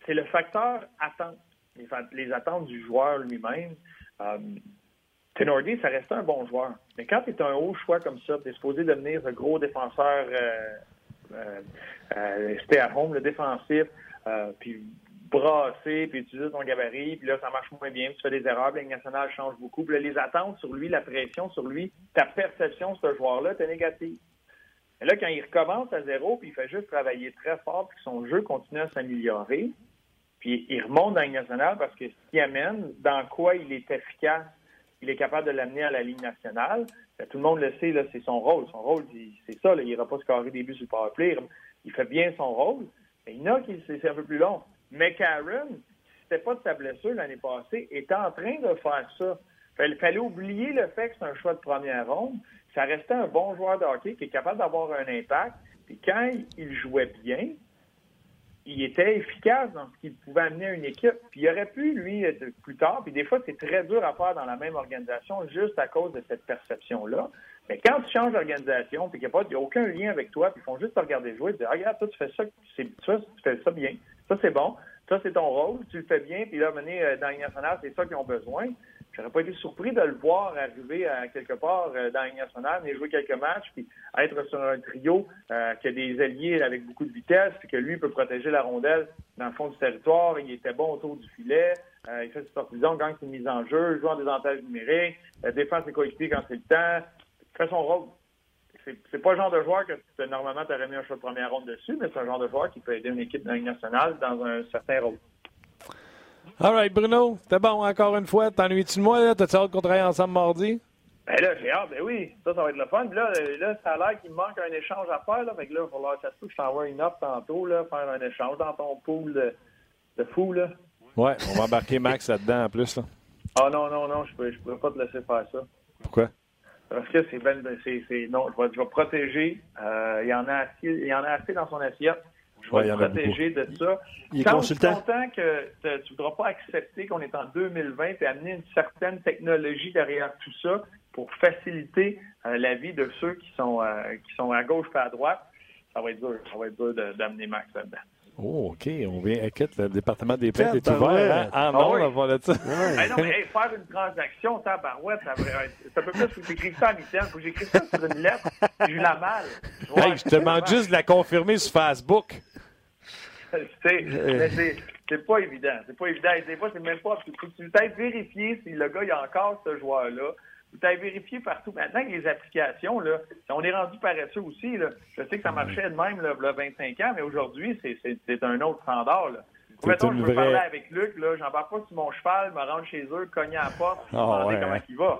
Speaker 12: c'est le facteur attente, les, attentes du joueur lui-même. Euh, ça reste un bon joueur. Mais quand tu es un haut choix comme ça, tu es supposé devenir un gros défenseur euh, stay at home, le défensif, puis brasser, puis utiliser ton gabarit, puis là, ça marche moins bien, tu fais des erreurs, puis la nationale change beaucoup. Puis là, les attentes sur lui, la pression sur lui, ta perception de ce joueur-là, t'es négative. Mais là, quand il recommence à zéro, puis il fait juste travailler très fort, puis son jeu continue à s'améliorer, puis il remonte dans la nationale parce que ce qu'il amène, dans quoi il est efficace, il est capable de l'amener à la Ligue nationale. Ben, tout le monde le sait, c'est son rôle. Son rôle, c'est ça. Il n'ira pas se carrer des buts sur le powerplay. Il fait bien son rôle. Mais il y en a qui c'est un peu plus long. Mais Karen, c'était pas de sa blessure l'année passée, était en train de faire ça. Il fallait oublier le fait que c'est un choix de première ronde. Ça restait un bon joueur de hockey qui est capable d'avoir un impact. Puis quand il jouait bien, il était efficace dans ce qu'il pouvait amener à une équipe. Puis il aurait pu, lui, plus tard. Puis des fois, c'est très dur à faire dans la même organisation juste à cause de cette perception-là. Mais quand tu changes d'organisation, puis qu'il n'y a, aucun lien avec toi, puis ils font juste te regarder jouer, tu dis, ah, regarde, toi, tu fais ça, tu fais ça bien. Ça, c'est bon. Ça, c'est ton rôle. Tu le fais bien. Puis là, mener euh, dans la nationale, c'est ça qu'ils ont besoin. J'aurais pas été surpris de le voir arriver à quelque part euh, dans la nationale, mais jouer quelques matchs, puis être sur un trio euh, qui a des alliés avec beaucoup de vitesse, puis que lui peut protéger la rondelle dans le fond du territoire. Il était bon autour du filet. il fait ses sorties gagne ses mises en jeu, joue en désavantage numérique, défend ses coéquipiers quand c'est le temps. Il fait son rôle c'est pas le genre de joueur que normalement tu aurais mis un choix de première ronde dessus, mais c'est un genre de joueur qui peut aider une équipe de nationale dans un certain rôle.
Speaker 1: All right, Bruno, c'était bon encore une fois. T'ennuies-tu de moi? Là? T'as-tu hâte qu'on travaille ensemble mardi?
Speaker 12: Ben là, j'ai hâte, ben oui. Ça, ça va être le fun. là, là ça a l'air qu'il me manque un échange à faire. Là. Fait que là, il va falloir que je t'envoie une offre tantôt, là, faire un échange dans ton pool de, de fou. Là.
Speaker 1: Ouais, on va embarquer Max là-dedans en plus. Là.
Speaker 12: Ah non, non, non, je ne pourrais pas te laisser faire ça.
Speaker 1: Pourquoi?
Speaker 12: Parce que c'est ben, c'est, non, je vais, je vais protéger. Euh, il y en a assez, il y en a assez dans son assiette. Je vais protéger de ça.
Speaker 2: Il est Quand consultant.
Speaker 12: content que tu ne voudras pas accepter qu'on est en 2020 et amener une certaine technologie derrière tout ça pour faciliter euh, la vie de ceux qui sont euh, qui sont à gauche et à droite, ça va être dur. Ça va être dur d'amener Max là-dedans.
Speaker 1: Oh, OK. On vient inquiète. Le département des plaintes est ouvert. Hein? Ah non,
Speaker 12: ah,
Speaker 1: on va là-dessus.
Speaker 12: Ben non, mais faire une transaction, tabarouette, ça, ça peut plus. Faut que j'écrive ça en mitaine. Faut que j'écrive ça sur une lettre. J'ai eu la mal.
Speaker 1: hey, je te demande juste de la confirmer sur Facebook.
Speaker 12: c'est pas évident. C'est pas évident. Des fois, c'est même pas. Faut que tu peut-être vérifier si le gars, il a encore ce joueur-là. Vous avez vérifié partout. Maintenant, avec les applications, là, on est rendu paresseux aussi. Là. Je sais que ça marchait de même là, là 25 ans, mais aujourd'hui, c'est un autre standard. Là. Mettons, je veux parler avec Luc, là, j'embarque pas sur mon cheval, me rendre chez eux, cogner à la porte, oh, demander comment il va.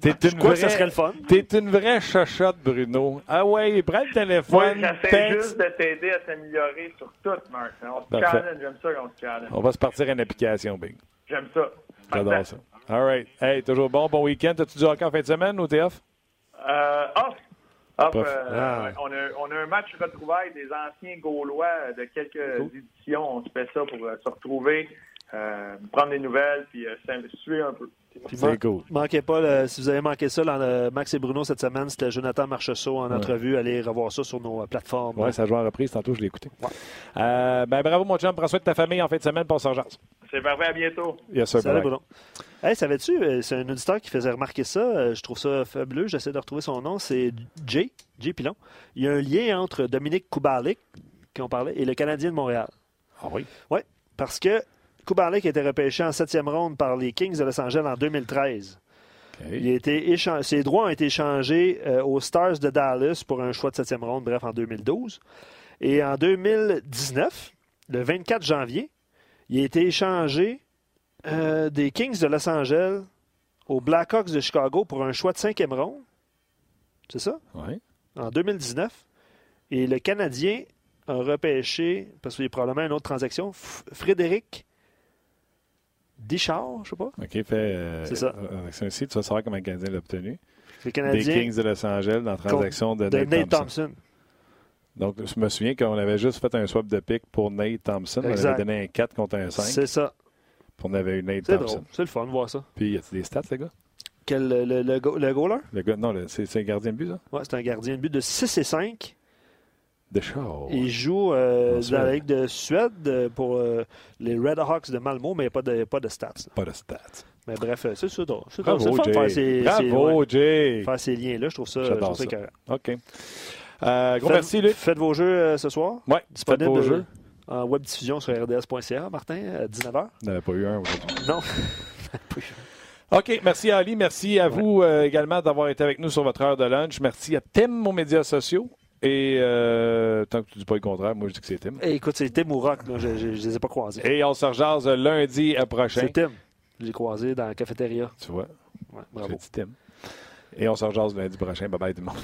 Speaker 1: T'es une vraie, ça serait le fun? T'es une vraie chochotte, Bruno. Ah ouais, prends le téléphone.
Speaker 12: Moi, j'essaie juste de t'aider à t'améliorer sur tout, Marc. On se challenge, j'aime ça qu'on se challenge.
Speaker 1: On va se partir une application, Big.
Speaker 12: J'aime ça.
Speaker 1: J'adore ça. All right. Hey, toujours bon. Bon week-end. As-tu du hockey en fin de semaine ou t'es off?
Speaker 12: Euh, off. Off. Euh, ah. on, a, on, a, un match retrouvailles des anciens Gaulois de quelques éditions. On se fait ça pour euh, se retrouver, euh, prendre des nouvelles, puis euh, suivre un peu.
Speaker 1: C'est cool.
Speaker 2: Manquez pas, si vous avez manqué ça, dans, Max et Bruno cette semaine, c'était Jonathan Marcheseau en entrevue. Allez revoir ça sur nos plateformes.
Speaker 1: Oui, ça joue en reprise. Tantôt, je l'ai écouté. ben, bravo, mon chum. Prends soin de ta famille en fin de semaine. Passe en
Speaker 12: C'est parfait. À bientôt.
Speaker 1: Yes, sir,
Speaker 2: Salut, Bruno. Hey, savais-tu, euh, c'est un auditeur qui faisait remarquer ça. Euh, je trouve ça fabuleux. J'essaie de retrouver son nom. C'est Jay, Jay Pilon. Il y a un lien entre Dominique Kubalik, qui on parlait, et le Canadien de Montréal.
Speaker 1: Ah oui?
Speaker 2: Oui, parce que Kubalik a été repêché en septième ronde par les Kings de Los Angeles en 2013. Il a été ses droits ont été échangés euh, aux Stars de Dallas pour un choix de septième ronde, bref, en 2012. Et en 2019, le 24 janvier, il a été échangé euh, des Kings de Los Angeles aux Blackhawks de Chicago pour un choix de cinquième ronde. C'est ça?
Speaker 1: Oui.
Speaker 2: En 2019. Et le Canadien a repêché, parce qu'il y a probablement une autre transaction, Frédéric Dichard, je sais pas.
Speaker 1: OK, fait. Euh,
Speaker 2: c'est ça.
Speaker 1: Avec ça tu vas savoir comment le Canadien l'a obtenu. Les Des Kings de Los Angeles dans la transaction de, Nate, Thompson. Donc, je me souviens qu'on avait juste fait un swap de pick pour Nate Thompson. On avait donné un 4 contre un 5.
Speaker 2: C'est ça.
Speaker 1: Puis on avait une Nate Thompson.
Speaker 2: C'est le fun de voir ça.
Speaker 1: Puis, y a-t-il des stats, les gars?
Speaker 2: Quel, le, le, le, le goaler?
Speaker 1: Le gars, non, c'est un gardien de but, ça?
Speaker 2: Oui, c'est un gardien de but de 6 et 5.
Speaker 1: De show.
Speaker 2: Il joue euh, dans la Ligue de Suède euh, pour euh, les Red Hawks de Malmo, mais pas de, pas de stats.
Speaker 1: Pas de stats.
Speaker 2: Mais bref, c'est ça. C'est Jay. Faire ces,
Speaker 1: Bravo, Jay.
Speaker 2: Faire ces liens-là, je trouve ça, je trouve ça, ça.
Speaker 1: OK. Euh, gros merci, Luc.
Speaker 2: Faites vos jeux ce soir.
Speaker 1: Oui, disponible vos jeux.
Speaker 2: en web diffusion sur rds.ca, Martin, à 19h.
Speaker 1: On n'avait pas eu un aujourd'hui.
Speaker 2: Non.
Speaker 1: OK, merci Ali. Merci à vous euh, également d'avoir été avec nous sur votre heure de lunch. Merci à Tim, aux médias sociaux. Et euh, tant que tu dis pas le contraire, moi je dis que c'est Tim.
Speaker 2: Eh, écoute, c'est Tim ou Rock, là, je ne les ai pas croisés.
Speaker 1: Et on se rejase lundi prochain.
Speaker 2: C'est Tim. Je l'ai croisé dans la cafétéria.
Speaker 1: Tu vois?
Speaker 2: Ouais, bravo.
Speaker 1: Petit Tim. Et on se rejase lundi prochain. Bye bye tout le monde.